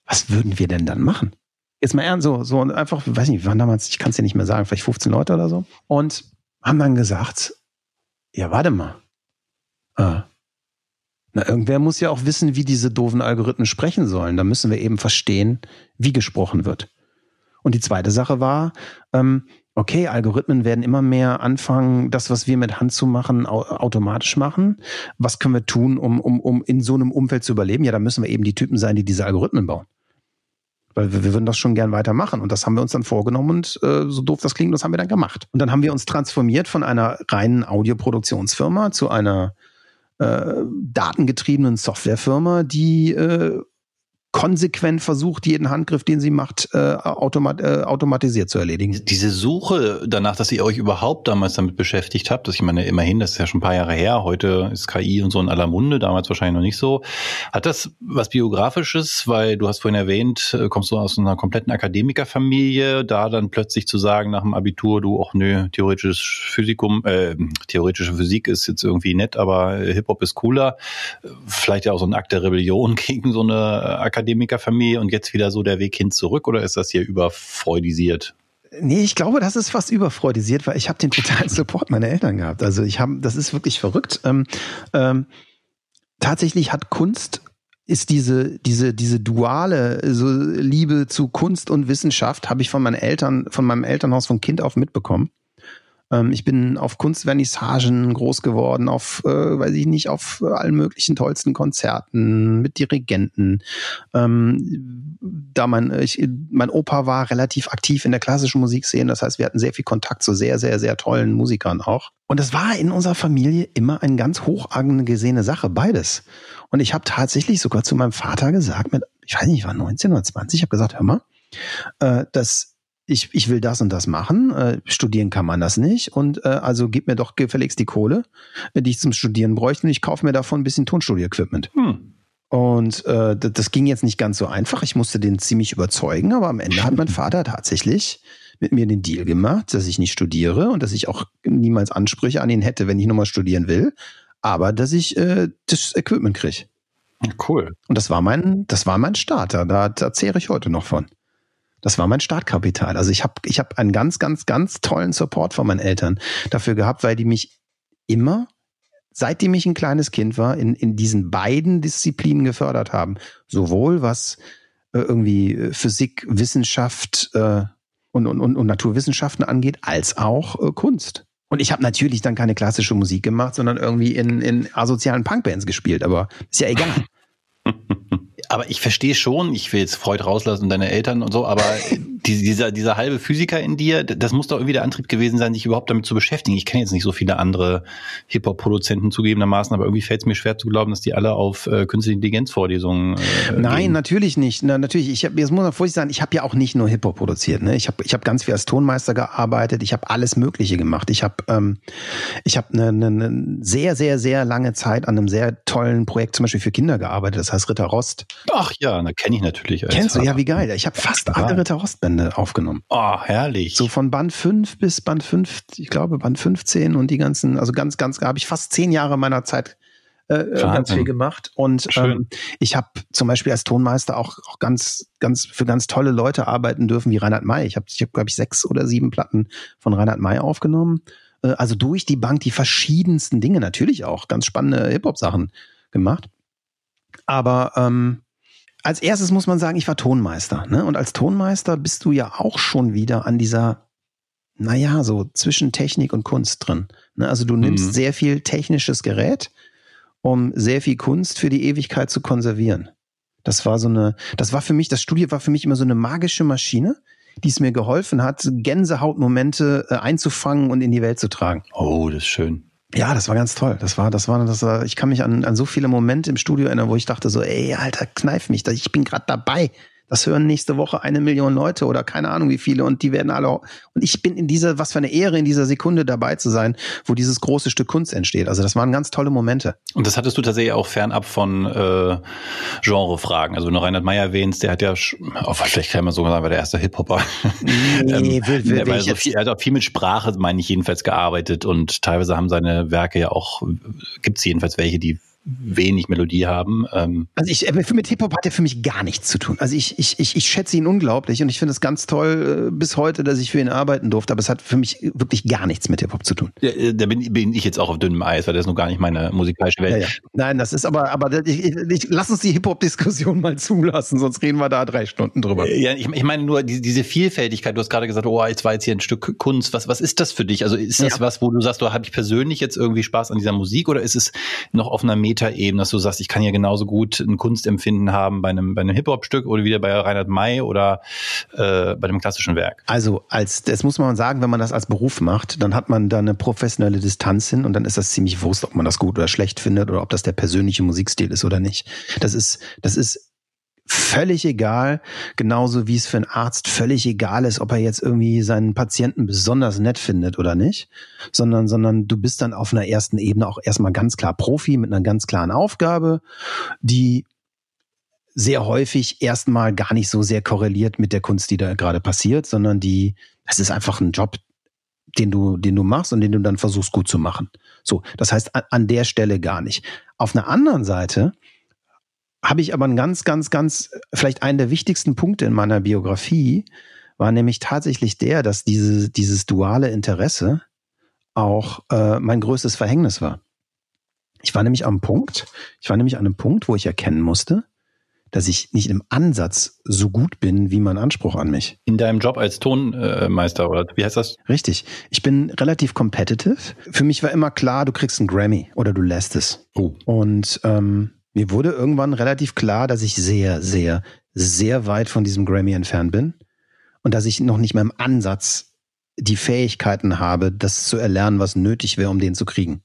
was würden wir denn dann machen? Jetzt mal ernst, so, so und einfach, weiß nicht, wir waren damals, ich kann es dir nicht mehr sagen, vielleicht 15 Leute oder so. Und haben dann gesagt, ja, warte mal. Ah. Na, irgendwer muss ja auch wissen, wie diese doofen Algorithmen sprechen sollen. Da müssen wir eben verstehen, wie gesprochen wird. Und die zweite Sache war, ähm, okay, Algorithmen werden immer mehr anfangen, das, was wir mit Hand zu machen, automatisch machen. Was können wir tun, um, um, um in so einem Umfeld zu überleben? Ja, da müssen wir eben die Typen sein, die diese Algorithmen bauen. Weil wir, wir würden das schon gern weitermachen. Und das haben wir uns dann vorgenommen und äh, so doof das klingt, das haben wir dann gemacht. Und dann haben wir uns transformiert von einer reinen Audioproduktionsfirma zu einer äh, datengetriebenen Softwarefirma, die äh, konsequent versucht, jeden Handgriff, den sie macht, äh, automat äh, automatisiert zu erledigen. Diese Suche danach, dass ihr euch überhaupt damals damit beschäftigt habt, dass ich meine, immerhin, das ist ja schon ein paar Jahre her, heute ist KI und so in aller Munde, damals wahrscheinlich noch nicht so. Hat das was Biografisches, weil du hast vorhin erwähnt, äh, kommst du aus einer kompletten Akademikerfamilie, da dann plötzlich zu sagen nach dem Abitur, du, auch nö, theoretisches Physikum, äh, theoretische Physik ist jetzt irgendwie nett, aber Hip-Hop ist cooler. Vielleicht ja auch so ein Akt der Rebellion gegen so eine Akademie Akademikerfamilie und jetzt wieder so der Weg hin zurück oder ist das hier überfreudisiert? Nee, ich glaube, das ist fast überfreudisiert, weil ich habe den totalen Support meiner Eltern gehabt. Also ich habe, das ist wirklich verrückt. Ähm, ähm, tatsächlich hat Kunst ist diese diese diese duale so Liebe zu Kunst und Wissenschaft habe ich von meinen Eltern von meinem Elternhaus von Kind auf mitbekommen. Ähm, ich bin auf Kunstvernissagen groß geworden, auf, äh, weiß ich nicht, auf allen möglichen tollsten Konzerten mit Dirigenten. Ähm, da mein, ich, mein Opa war relativ aktiv in der klassischen Musikszene, das heißt, wir hatten sehr viel Kontakt zu sehr, sehr, sehr tollen Musikern auch. Und es war in unserer Familie immer eine ganz hoch angesehene Sache, beides. Und ich habe tatsächlich sogar zu meinem Vater gesagt, mit, ich weiß nicht, ich war 19 oder 20, ich habe gesagt, hör mal, äh, dass ich, ich will das und das machen, äh, studieren kann man das nicht und äh, also gib mir doch gefälligst die Kohle, äh, die ich zum Studieren bräuchte und ich kaufe mir davon ein bisschen Tonstudio-Equipment. Hm. Und äh, das, das ging jetzt nicht ganz so einfach. Ich musste den ziemlich überzeugen, aber am Ende hat mein Vater tatsächlich mit mir den Deal gemacht, dass ich nicht studiere und dass ich auch niemals Ansprüche an ihn hätte, wenn ich nochmal studieren will, aber dass ich äh, das Equipment kriege. Cool. Und das war mein, das war mein Starter. Da, da zehre ich heute noch von. Das war mein Startkapital. Also ich habe ich hab einen ganz, ganz, ganz tollen Support von meinen Eltern dafür gehabt, weil die mich immer, seitdem ich ein kleines Kind war, in, in diesen beiden Disziplinen gefördert haben. Sowohl was äh, irgendwie äh, Physik, Wissenschaft äh, und, und, und, Naturwissenschaften angeht, als auch äh, Kunst. Und ich habe natürlich dann keine klassische Musik gemacht, sondern irgendwie in, in asozialen Punkbands gespielt, aber ist ja egal. Aber ich verstehe schon, ich will jetzt Freud rauslassen und deine Eltern und so, aber die, dieser, dieser halbe Physiker in dir, das muss doch irgendwie der Antrieb gewesen sein, sich überhaupt damit zu beschäftigen. Ich kenne jetzt nicht so viele andere Hip-Hop-Produzenten zugegebenermaßen, aber irgendwie fällt es mir schwer zu glauben, dass die alle auf äh, künstliche Intelligenz-Vorlesungen. Äh, Nein, gehen. natürlich nicht. Na, natürlich, ich habe, jetzt muss man vorsichtig sein, ich habe ja auch nicht nur Hip-Hop produziert. Ne? Ich habe ich hab ganz viel als Tonmeister gearbeitet, ich habe alles Mögliche gemacht. Ich habe ähm, ich hab eine, eine, eine sehr, sehr, sehr lange Zeit an einem sehr tollen Projekt zum Beispiel für Kinder gearbeitet, das heißt Ritter Rost. Ach ja, da kenne ich natürlich. Kennst du? Ja, wie geil. Ich habe fast alle Ritter Rost-Bände aufgenommen. Oh, herrlich. So von Band 5 bis Band 5, ich glaube Band 15 und die ganzen, also ganz, ganz, habe ich fast zehn Jahre meiner Zeit äh, äh ganz viel gemacht. Und ähm, ich habe zum Beispiel als Tonmeister auch, auch ganz, ganz für ganz tolle Leute arbeiten dürfen wie Reinhard May. Ich habe, ich hab, glaube ich, sechs oder sieben Platten von Reinhard May aufgenommen. Äh, also durch die Bank die verschiedensten Dinge, natürlich auch ganz spannende Hip-Hop-Sachen gemacht. Aber ähm, als erstes muss man sagen, ich war Tonmeister. Ne? Und als Tonmeister bist du ja auch schon wieder an dieser, naja, so zwischen Technik und Kunst drin. Ne? Also du nimmst mhm. sehr viel technisches Gerät, um sehr viel Kunst für die Ewigkeit zu konservieren. Das war so eine, das war für mich, das Studio war für mich immer so eine magische Maschine, die es mir geholfen hat, Gänsehautmomente äh, einzufangen und in die Welt zu tragen. Oh, das ist schön. Ja, das war ganz toll. Das war, das war, das war, ich kann mich an, an so viele Momente im Studio erinnern, wo ich dachte so, ey, Alter, kneif mich, ich bin gerade dabei. Das hören nächste Woche eine Million Leute oder keine Ahnung wie viele und die werden alle. Und ich bin in dieser, was für eine Ehre, in dieser Sekunde dabei zu sein, wo dieses große Stück Kunst entsteht. Also das waren ganz tolle Momente. Und das hattest du tatsächlich auch fernab von äh, Genrefragen. Also wenn du Reinhard Meyer erwähnst, der hat ja, oh, vielleicht kann man sogar sagen, war der erste Hip-Hopper. Nee, ähm, will, will, will so viel, er hat auch viel mit Sprache, meine ich, jedenfalls gearbeitet und teilweise haben seine Werke ja auch, gibt es jedenfalls welche, die wenig Melodie haben. Ähm also ich, äh, mit Hip-Hop hat er für mich gar nichts zu tun. Also ich, ich, ich, ich schätze ihn unglaublich und ich finde es ganz toll äh, bis heute, dass ich für ihn arbeiten durfte, aber es hat für mich wirklich gar nichts mit Hip-Hop zu tun. Ja, äh, da bin, bin, ich jetzt auch auf dünnem Eis, weil das ist noch gar nicht meine musikalische Welt. Ja, ja. Nein, das ist aber, aber ich, ich, lass uns die Hip-Hop-Diskussion mal zulassen, sonst reden wir da drei Stunden drüber. Ja, ich, ich meine nur die, diese Vielfältigkeit, du hast gerade gesagt, oh, jetzt war jetzt hier ein Stück Kunst. Was, was ist das für dich? Also ist das was, wo du sagst, du habe ich persönlich jetzt irgendwie Spaß an dieser Musik oder ist es noch auf einer Metaebene, dass du sagst, ich kann ja genauso gut ein Kunstempfinden haben bei einem, bei einem Hip-Hop-Stück oder wieder bei Reinhard May oder äh, bei einem klassischen Werk. Also als das muss man sagen, wenn man das als Beruf macht, dann hat man da eine professionelle Distanz hin und dann ist das ziemlich wurscht, ob man das gut oder schlecht findet oder ob das der persönliche Musikstil ist oder nicht. Das ist, das ist völlig egal, genauso wie es für einen Arzt völlig egal ist, ob er jetzt irgendwie seinen Patienten besonders nett findet oder nicht, sondern, sondern du bist dann auf einer ersten Ebene auch erstmal ganz klar Profi mit einer ganz klaren Aufgabe, die sehr häufig erstmal gar nicht so sehr korreliert mit der Kunst, die da gerade passiert, sondern die, es ist einfach ein Job, den du, den du machst und den du dann versuchst gut zu machen. So, das heißt an der Stelle gar nicht. Auf einer anderen Seite habe ich aber einen ganz, ganz, ganz, vielleicht einen der wichtigsten Punkte in meiner Biografie, war nämlich tatsächlich der, dass diese, dieses duale Interesse auch äh, mein größtes Verhängnis war. Ich war nämlich am Punkt, ich war nämlich an einem Punkt, wo ich erkennen musste, dass ich nicht im Ansatz so gut bin wie mein Anspruch an mich. In deinem Job als Tonmeister oder wie heißt das? Richtig. Ich bin relativ competitive. Für mich war immer klar, du kriegst einen Grammy oder du lässt es. Oh. Und ähm, mir wurde irgendwann relativ klar, dass ich sehr, sehr, sehr weit von diesem Grammy entfernt bin und dass ich noch nicht mehr im Ansatz die Fähigkeiten habe, das zu erlernen, was nötig wäre, um den zu kriegen.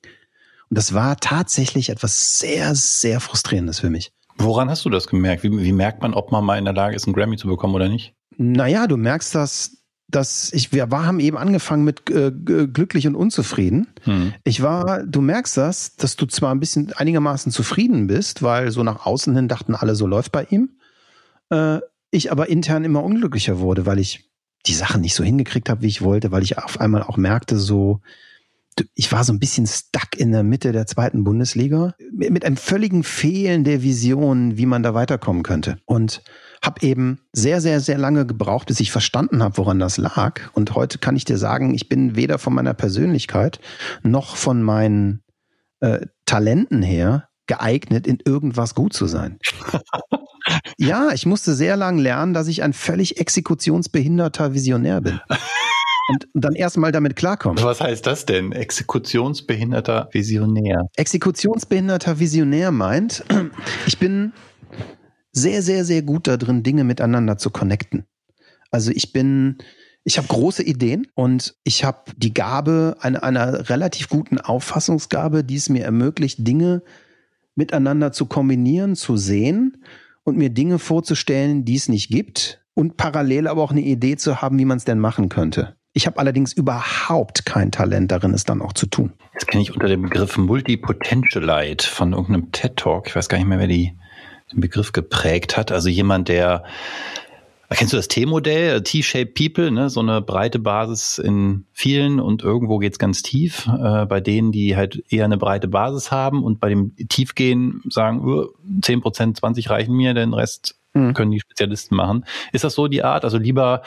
Und das war tatsächlich etwas sehr, sehr frustrierendes für mich. Woran hast du das gemerkt? Wie, wie merkt man, ob man mal in der Lage ist, einen Grammy zu bekommen oder nicht? Naja, du merkst das dass ich, wir war, haben eben angefangen mit äh, glücklich und unzufrieden. Hm. Ich war, du merkst das, dass du zwar ein bisschen einigermaßen zufrieden bist, weil so nach außen hin dachten alle, so läuft bei ihm. Äh, ich aber intern immer unglücklicher wurde, weil ich die Sachen nicht so hingekriegt habe, wie ich wollte, weil ich auf einmal auch merkte, so, ich war so ein bisschen stuck in der Mitte der zweiten Bundesliga mit, mit einem völligen Fehlen der Vision, wie man da weiterkommen könnte. Und habe eben sehr, sehr, sehr lange gebraucht, bis ich verstanden habe, woran das lag. Und heute kann ich dir sagen, ich bin weder von meiner Persönlichkeit noch von meinen äh, Talenten her geeignet, in irgendwas gut zu sein. ja, ich musste sehr lang lernen, dass ich ein völlig exekutionsbehinderter Visionär bin. und dann erstmal damit klarkommen. Was heißt das denn? Exekutionsbehinderter Visionär. Exekutionsbehinderter Visionär meint, ich bin sehr, sehr, sehr gut da drin, Dinge miteinander zu connecten. Also ich bin, ich habe große Ideen und ich habe die Gabe, eine, einer relativ guten Auffassungsgabe, die es mir ermöglicht, Dinge miteinander zu kombinieren, zu sehen und mir Dinge vorzustellen, die es nicht gibt und parallel aber auch eine Idee zu haben, wie man es denn machen könnte. Ich habe allerdings überhaupt kein Talent darin, es dann auch zu tun. Das kenne ich unter dem Begriff Multipotentialite von irgendeinem TED Talk. Ich weiß gar nicht mehr, wer die, den Begriff geprägt hat. Also jemand, der Kennst du das T-Modell, T-Shaped People, ne? so eine breite Basis in vielen und irgendwo geht's ganz tief. Äh, bei denen, die halt eher eine breite Basis haben und bei dem Tiefgehen sagen, 10 Prozent, 20 reichen mir, den Rest mhm. können die Spezialisten machen. Ist das so die Art? Also lieber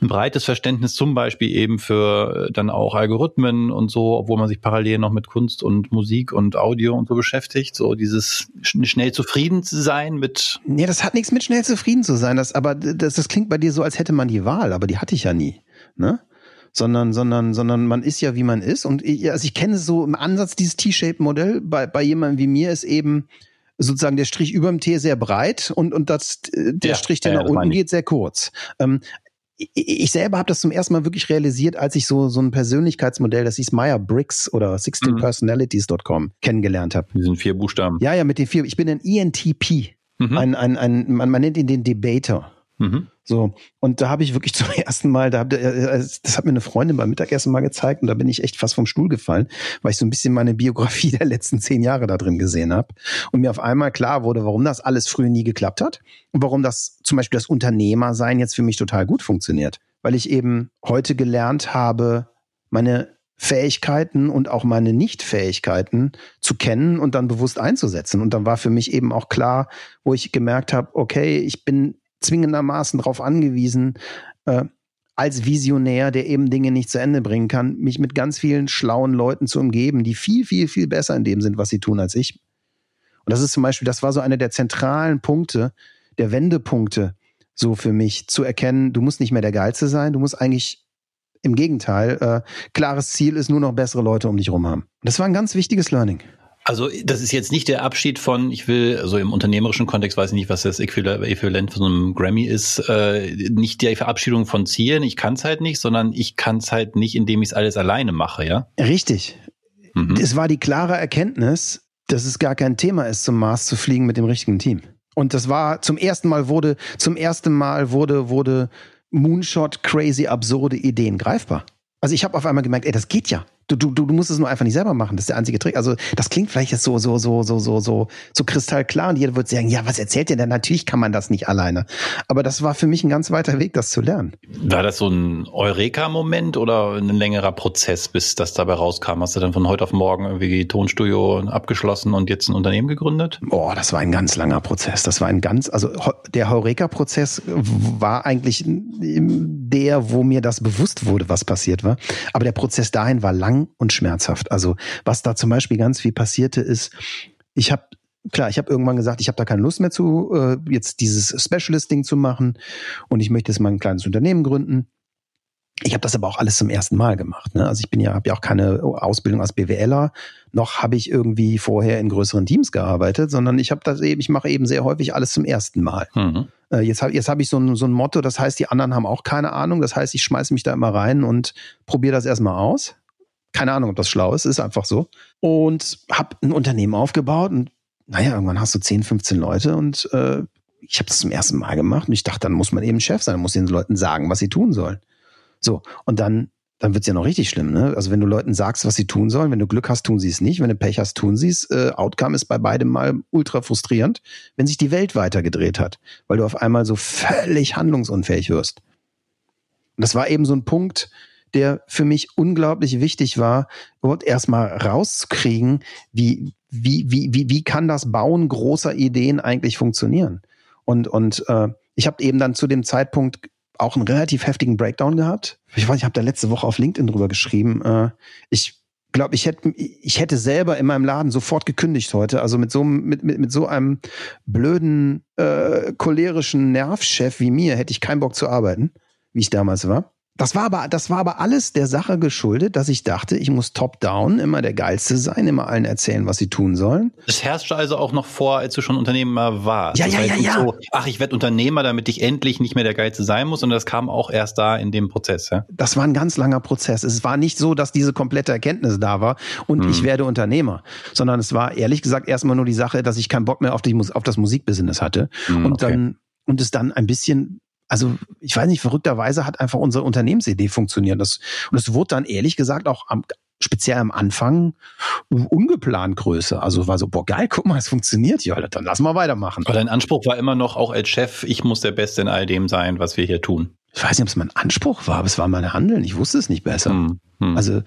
ein breites Verständnis zum Beispiel eben für äh, dann auch Algorithmen und so, obwohl man sich parallel noch mit Kunst und Musik und Audio und so beschäftigt. So dieses schnell zufrieden zu sein mit. Nee, das hat nichts mit schnell zufrieden zu sein. Das, aber das, das klingt bei dir so, als hätte man die Wahl, aber die hatte ich ja nie. Ne? sondern, sondern, sondern man ist ja, wie man ist. Und ich, also ich kenne so im Ansatz dieses T-Shape-Modell bei, bei jemandem wie mir ist eben, sozusagen der Strich über dem T sehr breit und, und das, der ja, Strich, der ja, nach unten geht, sehr kurz. Ähm, ich selber habe das zum ersten Mal wirklich realisiert, als ich so, so ein Persönlichkeitsmodell, das hieß Meyer Briggs oder 16personalities.com kennengelernt habe. Die sind vier Buchstaben. Ja, ja, mit den vier. Ich bin ein ENTP. Mhm. Ein, ein, ein, man, man nennt ihn den Debater. Mhm. So, und da habe ich wirklich zum ersten Mal, da hab, äh, äh, das hat mir eine Freundin beim Mittagessen mal gezeigt und da bin ich echt fast vom Stuhl gefallen, weil ich so ein bisschen meine Biografie der letzten zehn Jahre da drin gesehen habe und mir auf einmal klar wurde, warum das alles früher nie geklappt hat und warum das zum Beispiel das Unternehmersein jetzt für mich total gut funktioniert, weil ich eben heute gelernt habe, meine Fähigkeiten und auch meine Nichtfähigkeiten zu kennen und dann bewusst einzusetzen. Und dann war für mich eben auch klar, wo ich gemerkt habe, okay, ich bin zwingendermaßen darauf angewiesen, äh, als Visionär, der eben Dinge nicht zu Ende bringen kann, mich mit ganz vielen schlauen Leuten zu umgeben, die viel, viel, viel besser in dem sind, was sie tun als ich. Und das ist zum Beispiel, das war so einer der zentralen Punkte, der Wendepunkte, so für mich zu erkennen, du musst nicht mehr der Geilste sein, du musst eigentlich im Gegenteil, äh, klares Ziel ist nur noch bessere Leute um dich rum haben. Das war ein ganz wichtiges Learning. Also das ist jetzt nicht der Abschied von, ich will, also im unternehmerischen Kontext weiß ich nicht, was das Äquivalent von so einem Grammy ist, äh, nicht die Verabschiedung von Zielen, ich kann es halt nicht, sondern ich kann es halt nicht, indem ich es alles alleine mache, ja? Richtig. Mhm. Es war die klare Erkenntnis, dass es gar kein Thema ist, zum Mars zu fliegen mit dem richtigen Team. Und das war zum ersten Mal wurde, zum ersten Mal wurde, wurde Moonshot crazy absurde Ideen greifbar. Also ich habe auf einmal gemerkt, ey, das geht ja. Du, du, du musst es nur einfach nicht selber machen. Das ist der einzige Trick. Also das klingt vielleicht jetzt so, so, so, so, so, so, so kristallklar und jeder wird sagen, ja, was erzählt ihr denn? Natürlich kann man das nicht alleine. Aber das war für mich ein ganz weiter Weg, das zu lernen. War das so ein Eureka-Moment oder ein längerer Prozess, bis das dabei rauskam? Hast du dann von heute auf morgen irgendwie Tonstudio abgeschlossen und jetzt ein Unternehmen gegründet? Boah, das war ein ganz langer Prozess. Das war ein ganz, also der Eureka-Prozess war eigentlich der, wo mir das bewusst wurde, was passiert war. Aber der Prozess dahin war lang lang und schmerzhaft. Also was da zum Beispiel ganz viel passierte ist, ich habe klar, ich habe irgendwann gesagt, ich habe da keine Lust mehr zu, äh, jetzt dieses Specialist-Ding zu machen und ich möchte jetzt mal ein kleines Unternehmen gründen. Ich habe das aber auch alles zum ersten Mal gemacht. Ne? Also ich bin ja, habe ja auch keine Ausbildung als BWLer, noch habe ich irgendwie vorher in größeren Teams gearbeitet, sondern ich habe das eben, ich mache eben sehr häufig alles zum ersten Mal. Mhm. Äh, jetzt habe jetzt hab ich so ein, so ein Motto, das heißt, die anderen haben auch keine Ahnung. Das heißt, ich schmeiße mich da immer rein und probiere das erstmal aus. Keine Ahnung, ob das schlau ist, ist einfach so. Und habe ein Unternehmen aufgebaut und naja, irgendwann hast du 10, 15 Leute und äh, ich habe das zum ersten Mal gemacht und ich dachte, dann muss man eben Chef sein, muss den Leuten sagen, was sie tun sollen. So, und dann, dann wird's ja noch richtig schlimm. Ne? Also wenn du Leuten sagst, was sie tun sollen, wenn du Glück hast, tun sie es nicht, wenn du Pech hast, tun sie es. Äh, Outcome ist bei beidem mal ultra frustrierend, wenn sich die Welt weitergedreht hat, weil du auf einmal so völlig handlungsunfähig wirst. Und das war eben so ein Punkt, der für mich unglaublich wichtig war, überhaupt erstmal rauszukriegen, wie, wie, wie, wie, wie kann das Bauen großer Ideen eigentlich funktionieren? Und, und äh, ich habe eben dann zu dem Zeitpunkt auch einen relativ heftigen Breakdown gehabt. Ich weiß, ich habe da letzte Woche auf LinkedIn drüber geschrieben. Äh, ich glaube, ich hätte, ich hätte selber in meinem Laden sofort gekündigt heute. Also mit so, mit, mit, mit so einem blöden, äh, cholerischen Nervchef wie mir hätte ich keinen Bock zu arbeiten, wie ich damals war. Das war aber, das war aber alles der Sache geschuldet, dass ich dachte, ich muss top-down immer der Geilste sein, immer allen erzählen, was sie tun sollen. Das herrschte also auch noch vor, als du schon Unternehmer warst. Ja, ja, ja, ja. So, ach, ich werde Unternehmer, damit ich endlich nicht mehr der Geilste sein muss. Und das kam auch erst da in dem Prozess, ja? Das war ein ganz langer Prozess. Es war nicht so, dass diese komplette Erkenntnis da war und hm. ich werde Unternehmer, sondern es war ehrlich gesagt erstmal nur die Sache, dass ich keinen Bock mehr auf, die, auf das Musikbusiness hatte. Hm, und okay. dann, und es dann ein bisschen also ich weiß nicht, verrückterweise hat einfach unsere Unternehmensidee funktioniert. Das, und es wurde dann ehrlich gesagt auch am, speziell am Anfang ungeplant größer. Also war so, boah, geil, guck mal, es funktioniert. Ja, dann lass mal weitermachen. Aber dein Anspruch war immer noch, auch als Chef, ich muss der Beste in all dem sein, was wir hier tun. Ich weiß nicht, ob es mein Anspruch war, aber es war mein Handeln. Ich wusste es nicht besser. Hm, hm. Also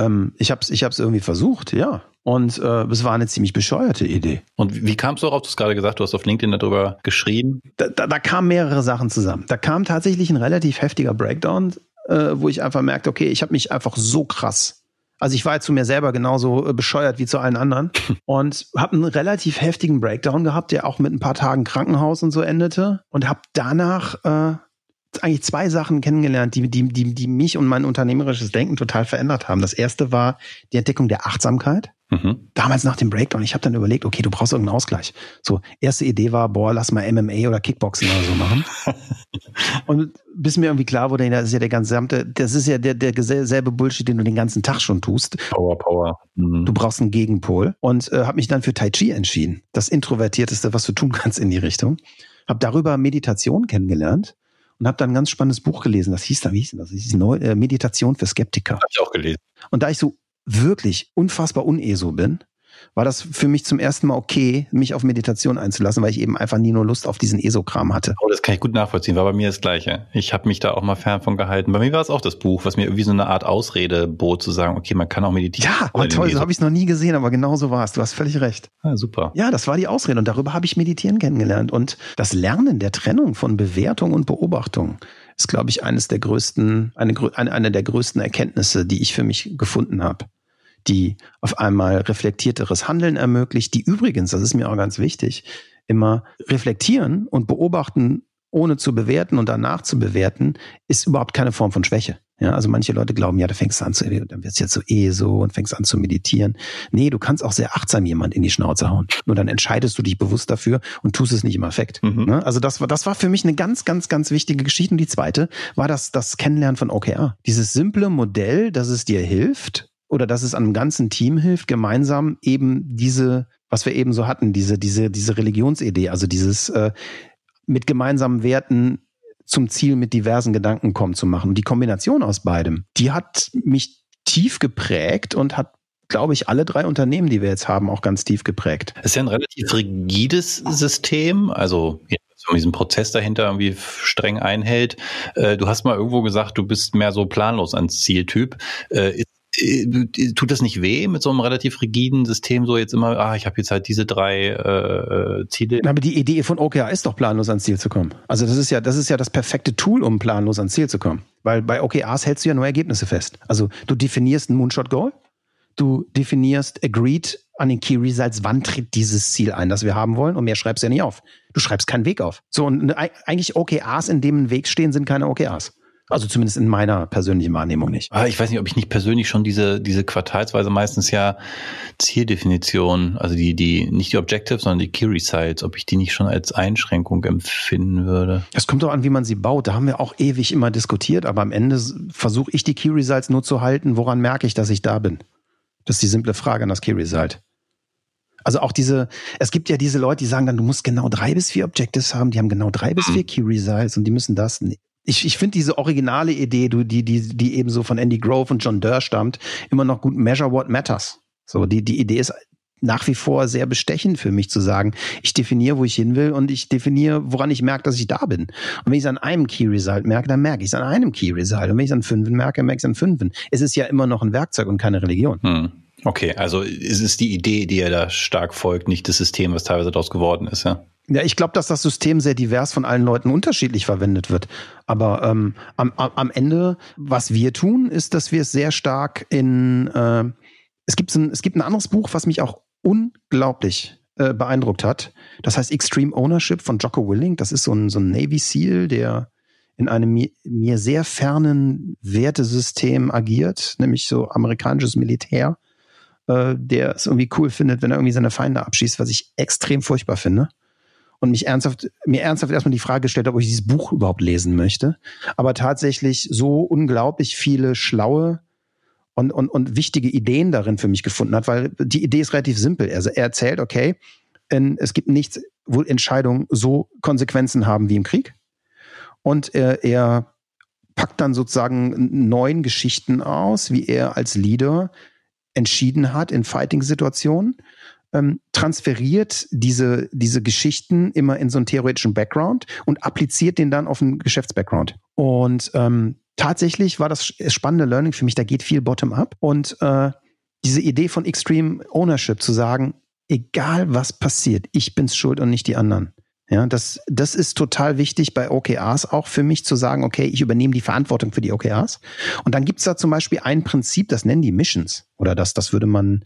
ähm, ich habe es ich hab's irgendwie versucht, ja. Und äh, es war eine ziemlich bescheuerte Idee. Und wie, wie kamst du darauf? Du hast gerade gesagt, du hast auf LinkedIn darüber geschrieben. Da, da, da kamen mehrere Sachen zusammen. Da kam tatsächlich ein relativ heftiger Breakdown, äh, wo ich einfach merkte, okay, ich habe mich einfach so krass also ich war zu mir selber genauso äh, bescheuert wie zu allen anderen und habe einen relativ heftigen Breakdown gehabt, der auch mit ein paar Tagen Krankenhaus und so endete und habe danach äh, eigentlich zwei Sachen kennengelernt, die, die, die, die mich und mein unternehmerisches Denken total verändert haben. Das erste war die Entdeckung der Achtsamkeit. Mhm. Damals nach dem Breakdown, ich habe dann überlegt, okay, du brauchst irgendeinen Ausgleich. So, erste Idee war, boah, lass mal MMA oder Kickboxen oder so machen. und bis mir irgendwie klar wurde, das ist ja der gesamte, das ist ja der, der selbe Bullshit, den du den ganzen Tag schon tust. Power, Power. Mhm. Du brauchst einen Gegenpol. Und äh, habe mich dann für Tai Chi entschieden. Das introvertierteste, was du tun kannst in die Richtung. Habe darüber Meditation kennengelernt und habe dann ein ganz spannendes Buch gelesen. Das hieß da, wie hieß das? das hieß Neu äh, Meditation für Skeptiker. Habe ich auch gelesen. Und da ich so wirklich unfassbar uneso bin, war das für mich zum ersten Mal okay, mich auf Meditation einzulassen, weil ich eben einfach nie nur Lust auf diesen ESO-Kram hatte. Oh, das kann ich gut nachvollziehen, war bei mir das Gleiche. Ich habe mich da auch mal fern von gehalten. Bei mir war es auch das Buch, was mir irgendwie so eine Art Ausrede bot, zu sagen, okay, man kann auch meditieren. Ja, aber toll, so habe ich es noch nie gesehen, aber genau so war es. Du hast völlig recht. Ah, super. Ja, das war die Ausrede und darüber habe ich Meditieren kennengelernt. Und das Lernen der Trennung von Bewertung und Beobachtung ist, glaube ich, eines der größten, eine, eine, eine der größten Erkenntnisse, die ich für mich gefunden habe die auf einmal reflektierteres Handeln ermöglicht, die übrigens, das ist mir auch ganz wichtig, immer reflektieren und beobachten, ohne zu bewerten und danach zu bewerten, ist überhaupt keine Form von Schwäche. Ja, also manche Leute glauben, ja, da fängst du an zu, dann wird's jetzt so eh so und fängst an zu meditieren. Nee, du kannst auch sehr achtsam jemand in die Schnauze hauen. Nur dann entscheidest du dich bewusst dafür und tust es nicht im Affekt. Mhm. Ne? Also das war, das war für mich eine ganz, ganz, ganz wichtige Geschichte. Und die zweite war das, das Kennenlernen von OKR. Dieses simple Modell, dass es dir hilft, oder dass es einem ganzen Team hilft, gemeinsam eben diese, was wir eben so hatten, diese, diese, diese Religionsidee, also dieses äh, mit gemeinsamen Werten zum Ziel mit diversen Gedanken kommen zu machen. Und die Kombination aus beidem, die hat mich tief geprägt und hat glaube ich, alle drei Unternehmen, die wir jetzt haben, auch ganz tief geprägt. Es ist ja ein relativ rigides System, also diesen Prozess dahinter irgendwie streng einhält. Äh, du hast mal irgendwo gesagt, du bist mehr so planlos ans Zieltyp. Äh, ist tut das nicht weh mit so einem relativ rigiden System, so jetzt immer, ah, ich habe jetzt halt diese drei äh, Ziele? Aber die Idee von OKR ist doch planlos ans Ziel zu kommen. Also das ist ja, das ist ja das perfekte Tool, um planlos ans Ziel zu kommen. Weil bei OKRs hältst du ja nur Ergebnisse fest. Also du definierst ein Moonshot-Goal, du definierst agreed an den Key Results, wann tritt dieses Ziel ein, das wir haben wollen, und mehr schreibst du ja nicht auf. Du schreibst keinen Weg auf. So, und eigentlich OKRs, in dem ein Weg stehen, sind keine OKRs. Also zumindest in meiner persönlichen Wahrnehmung nicht. Ah, ich weiß nicht, ob ich nicht persönlich schon diese, diese quartalsweise meistens ja Zieldefinition, also die, die, nicht die Objectives, sondern die Key Results, ob ich die nicht schon als Einschränkung empfinden würde. Es kommt doch an, wie man sie baut. Da haben wir auch ewig immer diskutiert, aber am Ende versuche ich die Key Results nur zu halten. Woran merke ich, dass ich da bin? Das ist die simple Frage an das Key Result. Also auch diese, es gibt ja diese Leute, die sagen dann, du musst genau drei bis vier Objectives haben, die haben genau drei bis vier Key Results und die müssen das. Nee ich, ich finde diese originale Idee, die, die, die eben so von Andy Grove und John Durr stammt, immer noch gut measure what matters. So, die, die Idee ist nach wie vor sehr bestechend für mich zu sagen, ich definiere, wo ich hin will und ich definiere, woran ich merke, dass ich da bin. Und wenn ich es an einem Key Result merke, dann merke ich es an einem Key Result. Und wenn ich es an fünfen merke, merke ich es an fünfen. Es ist ja immer noch ein Werkzeug und keine Religion. Hm. Okay, also es ist die Idee, die er da stark folgt, nicht das System, was teilweise daraus geworden ist, ja? Ja, ich glaube, dass das System sehr divers von allen Leuten unterschiedlich verwendet wird. Aber ähm, am, am Ende, was wir tun, ist, dass wir es sehr stark in äh, es gibt ein, es gibt ein anderes Buch, was mich auch unglaublich äh, beeindruckt hat. Das heißt Extreme Ownership von Jocko Willing. Das ist so ein, so ein Navy SEAL, der in einem mir sehr fernen Wertesystem agiert, nämlich so amerikanisches Militär, äh, der es irgendwie cool findet, wenn er irgendwie seine Feinde abschießt, was ich extrem furchtbar finde. Und mich ernsthaft, mir ernsthaft erstmal die Frage gestellt habe, ob ich dieses Buch überhaupt lesen möchte. Aber tatsächlich so unglaublich viele schlaue und, und, und wichtige Ideen darin für mich gefunden hat, weil die Idee ist relativ simpel. Also er erzählt, okay, es gibt nichts, wo Entscheidungen so Konsequenzen haben wie im Krieg. Und er, er packt dann sozusagen neun Geschichten aus, wie er als Leader entschieden hat in Fighting-Situationen, ähm, transferiert diese, diese Geschichten immer in so einen theoretischen Background und appliziert den dann auf einen Geschäftsbackground. Und ähm, tatsächlich war das spannende Learning für mich, da geht viel bottom-up. Und äh, diese Idee von Extreme Ownership zu sagen, egal was passiert, ich bin's schuld und nicht die anderen. Ja, das, das ist total wichtig bei OKRs auch für mich zu sagen, okay, ich übernehme die Verantwortung für die OKRs. Und dann gibt's da zum Beispiel ein Prinzip, das nennen die Missions. Oder das, das würde man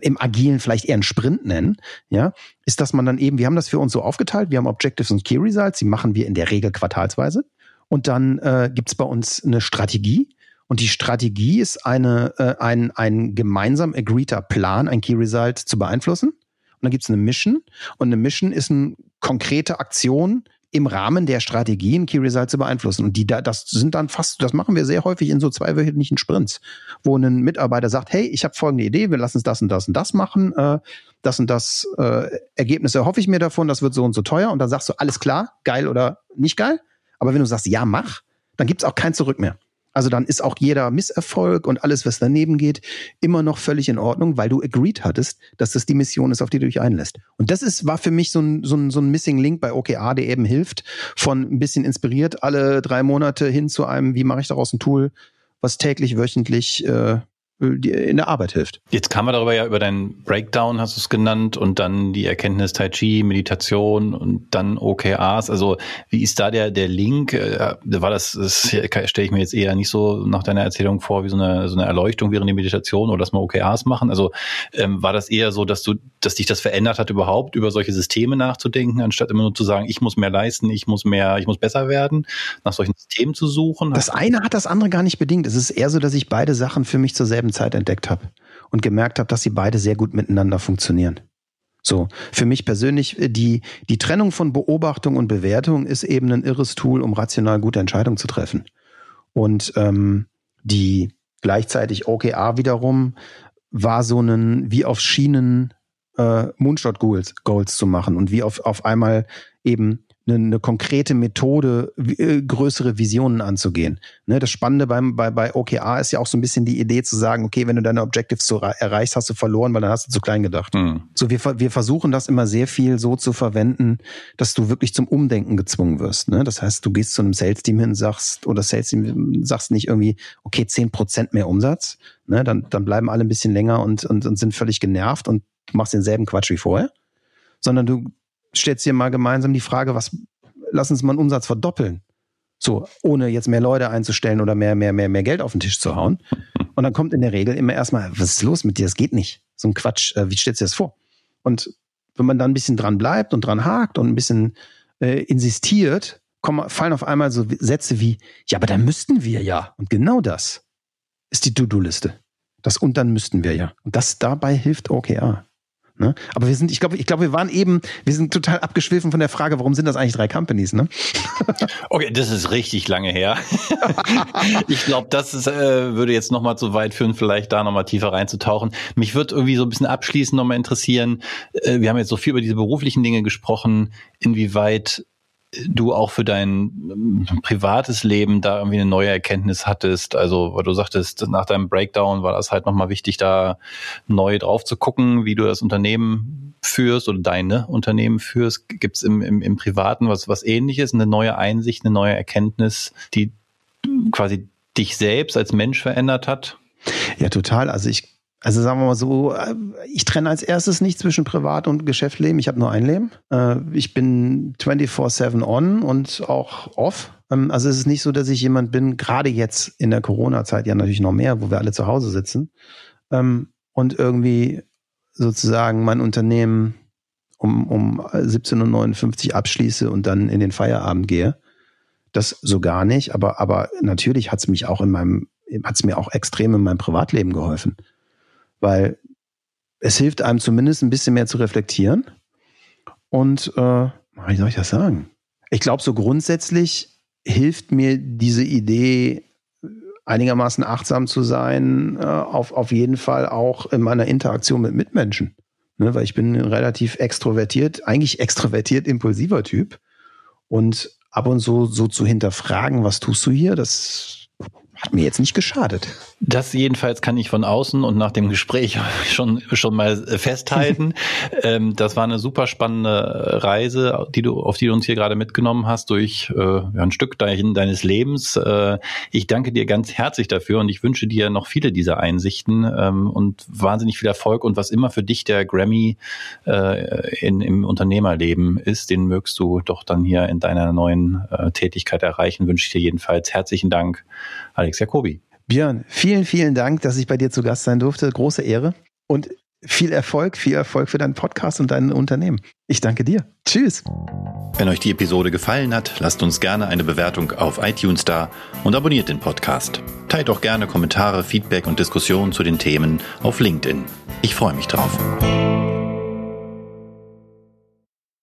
im Agilen vielleicht eher einen Sprint nennen, ja, ist, dass man dann eben, wir haben das für uns so aufgeteilt, wir haben Objectives und Key Results, die machen wir in der Regel quartalsweise. Und dann äh, gibt's bei uns eine Strategie. Und die Strategie ist eine, äh, ein, ein gemeinsam agreeder Plan, ein Key Result zu beeinflussen. Und dann gibt's eine Mission. Und eine Mission ist eine konkrete Aktion, im Rahmen der Strategien Key Results zu beeinflussen. Und die da, das sind dann fast, das machen wir sehr häufig in so zweiwöchentlichen Sprints, wo ein Mitarbeiter sagt, hey, ich habe folgende Idee, wir lassen es das und das und das machen, äh, das und das äh, Ergebnis erhoffe ich mir davon, das wird so und so teuer. Und dann sagst du, alles klar, geil oder nicht geil. Aber wenn du sagst, ja, mach, dann gibt's auch kein Zurück mehr. Also dann ist auch jeder Misserfolg und alles, was daneben geht, immer noch völlig in Ordnung, weil du agreed hattest, dass das die Mission ist, auf die du dich einlässt. Und das ist, war für mich so ein, so ein, so ein Missing Link bei OKR, der eben hilft, von ein bisschen inspiriert alle drei Monate hin zu einem, wie mache ich daraus ein Tool, was täglich, wöchentlich äh, in der Arbeit hilft. Jetzt kamen wir darüber ja über deinen Breakdown, hast du es genannt, und dann die Erkenntnis Tai Chi, Meditation und dann OKRs. Also wie ist da der, der Link? Äh, war das, das stelle ich mir jetzt eher nicht so nach deiner Erzählung vor, wie so eine, so eine Erleuchtung während der Meditation oder dass wir OKRs machen. Also ähm, war das eher so, dass du, dass dich das verändert hat, überhaupt über solche Systeme nachzudenken, anstatt immer nur zu sagen, ich muss mehr leisten, ich muss mehr, ich muss besser werden, nach solchen Systemen zu suchen? Das eine hat das andere gar nicht bedingt. Es ist eher so, dass ich beide Sachen für mich zur selben Zeit entdeckt habe und gemerkt habe, dass sie beide sehr gut miteinander funktionieren. So, für mich persönlich, äh, die, die Trennung von Beobachtung und Bewertung ist eben ein irres Tool, um rational gute Entscheidungen zu treffen. Und ähm, die gleichzeitig OKR wiederum war so ein wie auf Schienen äh, Moonshot Goals, Goals zu machen und wie auf, auf einmal eben eine, eine konkrete Methode, äh, größere Visionen anzugehen. Ne, das Spannende beim, bei, bei OKR ist ja auch so ein bisschen die Idee zu sagen, okay, wenn du deine Objectives so erreichst, hast du verloren, weil dann hast du zu klein gedacht. Mhm. So, wir, wir versuchen das immer sehr viel so zu verwenden, dass du wirklich zum Umdenken gezwungen wirst. Ne? Das heißt, du gehst zu einem Sales-Team hin, sagst, oder Sales-Team sagst nicht irgendwie, okay, zehn Prozent mehr Umsatz, ne? dann, dann bleiben alle ein bisschen länger und, und, und sind völlig genervt und machst denselben Quatsch wie vorher sondern du, stellst dir mal gemeinsam die Frage, was, lass uns mal einen Umsatz verdoppeln. So, ohne jetzt mehr Leute einzustellen oder mehr, mehr, mehr, mehr Geld auf den Tisch zu hauen. Und dann kommt in der Regel immer erstmal, was ist los mit dir? Das geht nicht. So ein Quatsch, äh, wie stellst du dir das vor? Und wenn man dann ein bisschen dran bleibt und dran hakt und ein bisschen äh, insistiert, kommen, fallen auf einmal so Sätze wie, ja, aber dann müssten wir ja. Und genau das ist die To-Do-Liste. Das und dann müssten wir ja. Und das dabei hilft OKR. Ne? Aber wir sind, ich glaube, ich glaube, wir waren eben, wir sind total abgeschwiffen von der Frage, warum sind das eigentlich drei Companies? Ne? Okay, das ist richtig lange her. ich glaube, das ist, äh, würde jetzt nochmal zu weit führen, vielleicht da nochmal tiefer reinzutauchen. Mich würde irgendwie so ein bisschen abschließend nochmal interessieren. Äh, wir haben jetzt so viel über diese beruflichen Dinge gesprochen, inwieweit du auch für dein ähm, privates Leben da irgendwie eine neue Erkenntnis hattest. Also, weil du sagtest, nach deinem Breakdown war das halt nochmal wichtig, da neu drauf zu gucken, wie du das Unternehmen führst oder deine Unternehmen führst. Gibt es im, im, im Privaten was, was ähnliches, eine neue Einsicht, eine neue Erkenntnis, die quasi dich selbst als Mensch verändert hat? Ja, total. Also ich also sagen wir mal so, äh, ich trenne als erstes nicht zwischen Privat- und Geschäftsleben. Ich habe nur ein Leben. Äh, ich bin 24-7 on und auch off. Ähm, also es ist nicht so, dass ich jemand bin, gerade jetzt in der Corona-Zeit ja natürlich noch mehr, wo wir alle zu Hause sitzen ähm, und irgendwie sozusagen mein Unternehmen um, um 17.59 Uhr abschließe und dann in den Feierabend gehe. Das so gar nicht, aber, aber natürlich hat es mich auch in meinem, hat es mir auch extrem in meinem Privatleben geholfen. Weil es hilft einem zumindest ein bisschen mehr zu reflektieren. Und äh, wie soll ich das sagen? Ich glaube, so grundsätzlich hilft mir diese Idee, einigermaßen achtsam zu sein, äh, auf, auf jeden Fall auch in meiner Interaktion mit Mitmenschen. Ne, weil ich bin ein relativ extrovertiert, eigentlich extrovertiert impulsiver Typ. Und ab und zu so zu hinterfragen, was tust du hier, das hat mir jetzt nicht geschadet. Das jedenfalls kann ich von außen und nach dem Gespräch schon, schon mal festhalten. ähm, das war eine super spannende Reise, die du, auf die du uns hier gerade mitgenommen hast, durch äh, ein Stück dein, deines Lebens. Äh, ich danke dir ganz herzlich dafür und ich wünsche dir noch viele dieser Einsichten ähm, und wahnsinnig viel Erfolg und was immer für dich der Grammy äh, in, im Unternehmerleben ist, den mögst du doch dann hier in deiner neuen äh, Tätigkeit erreichen, wünsche ich dir jedenfalls herzlichen Dank. Alex Jacobi. Björn, vielen, vielen Dank, dass ich bei dir zu Gast sein durfte. Große Ehre und viel Erfolg, viel Erfolg für deinen Podcast und dein Unternehmen. Ich danke dir. Tschüss. Wenn euch die Episode gefallen hat, lasst uns gerne eine Bewertung auf iTunes da und abonniert den Podcast. Teilt auch gerne Kommentare, Feedback und Diskussionen zu den Themen auf LinkedIn. Ich freue mich drauf.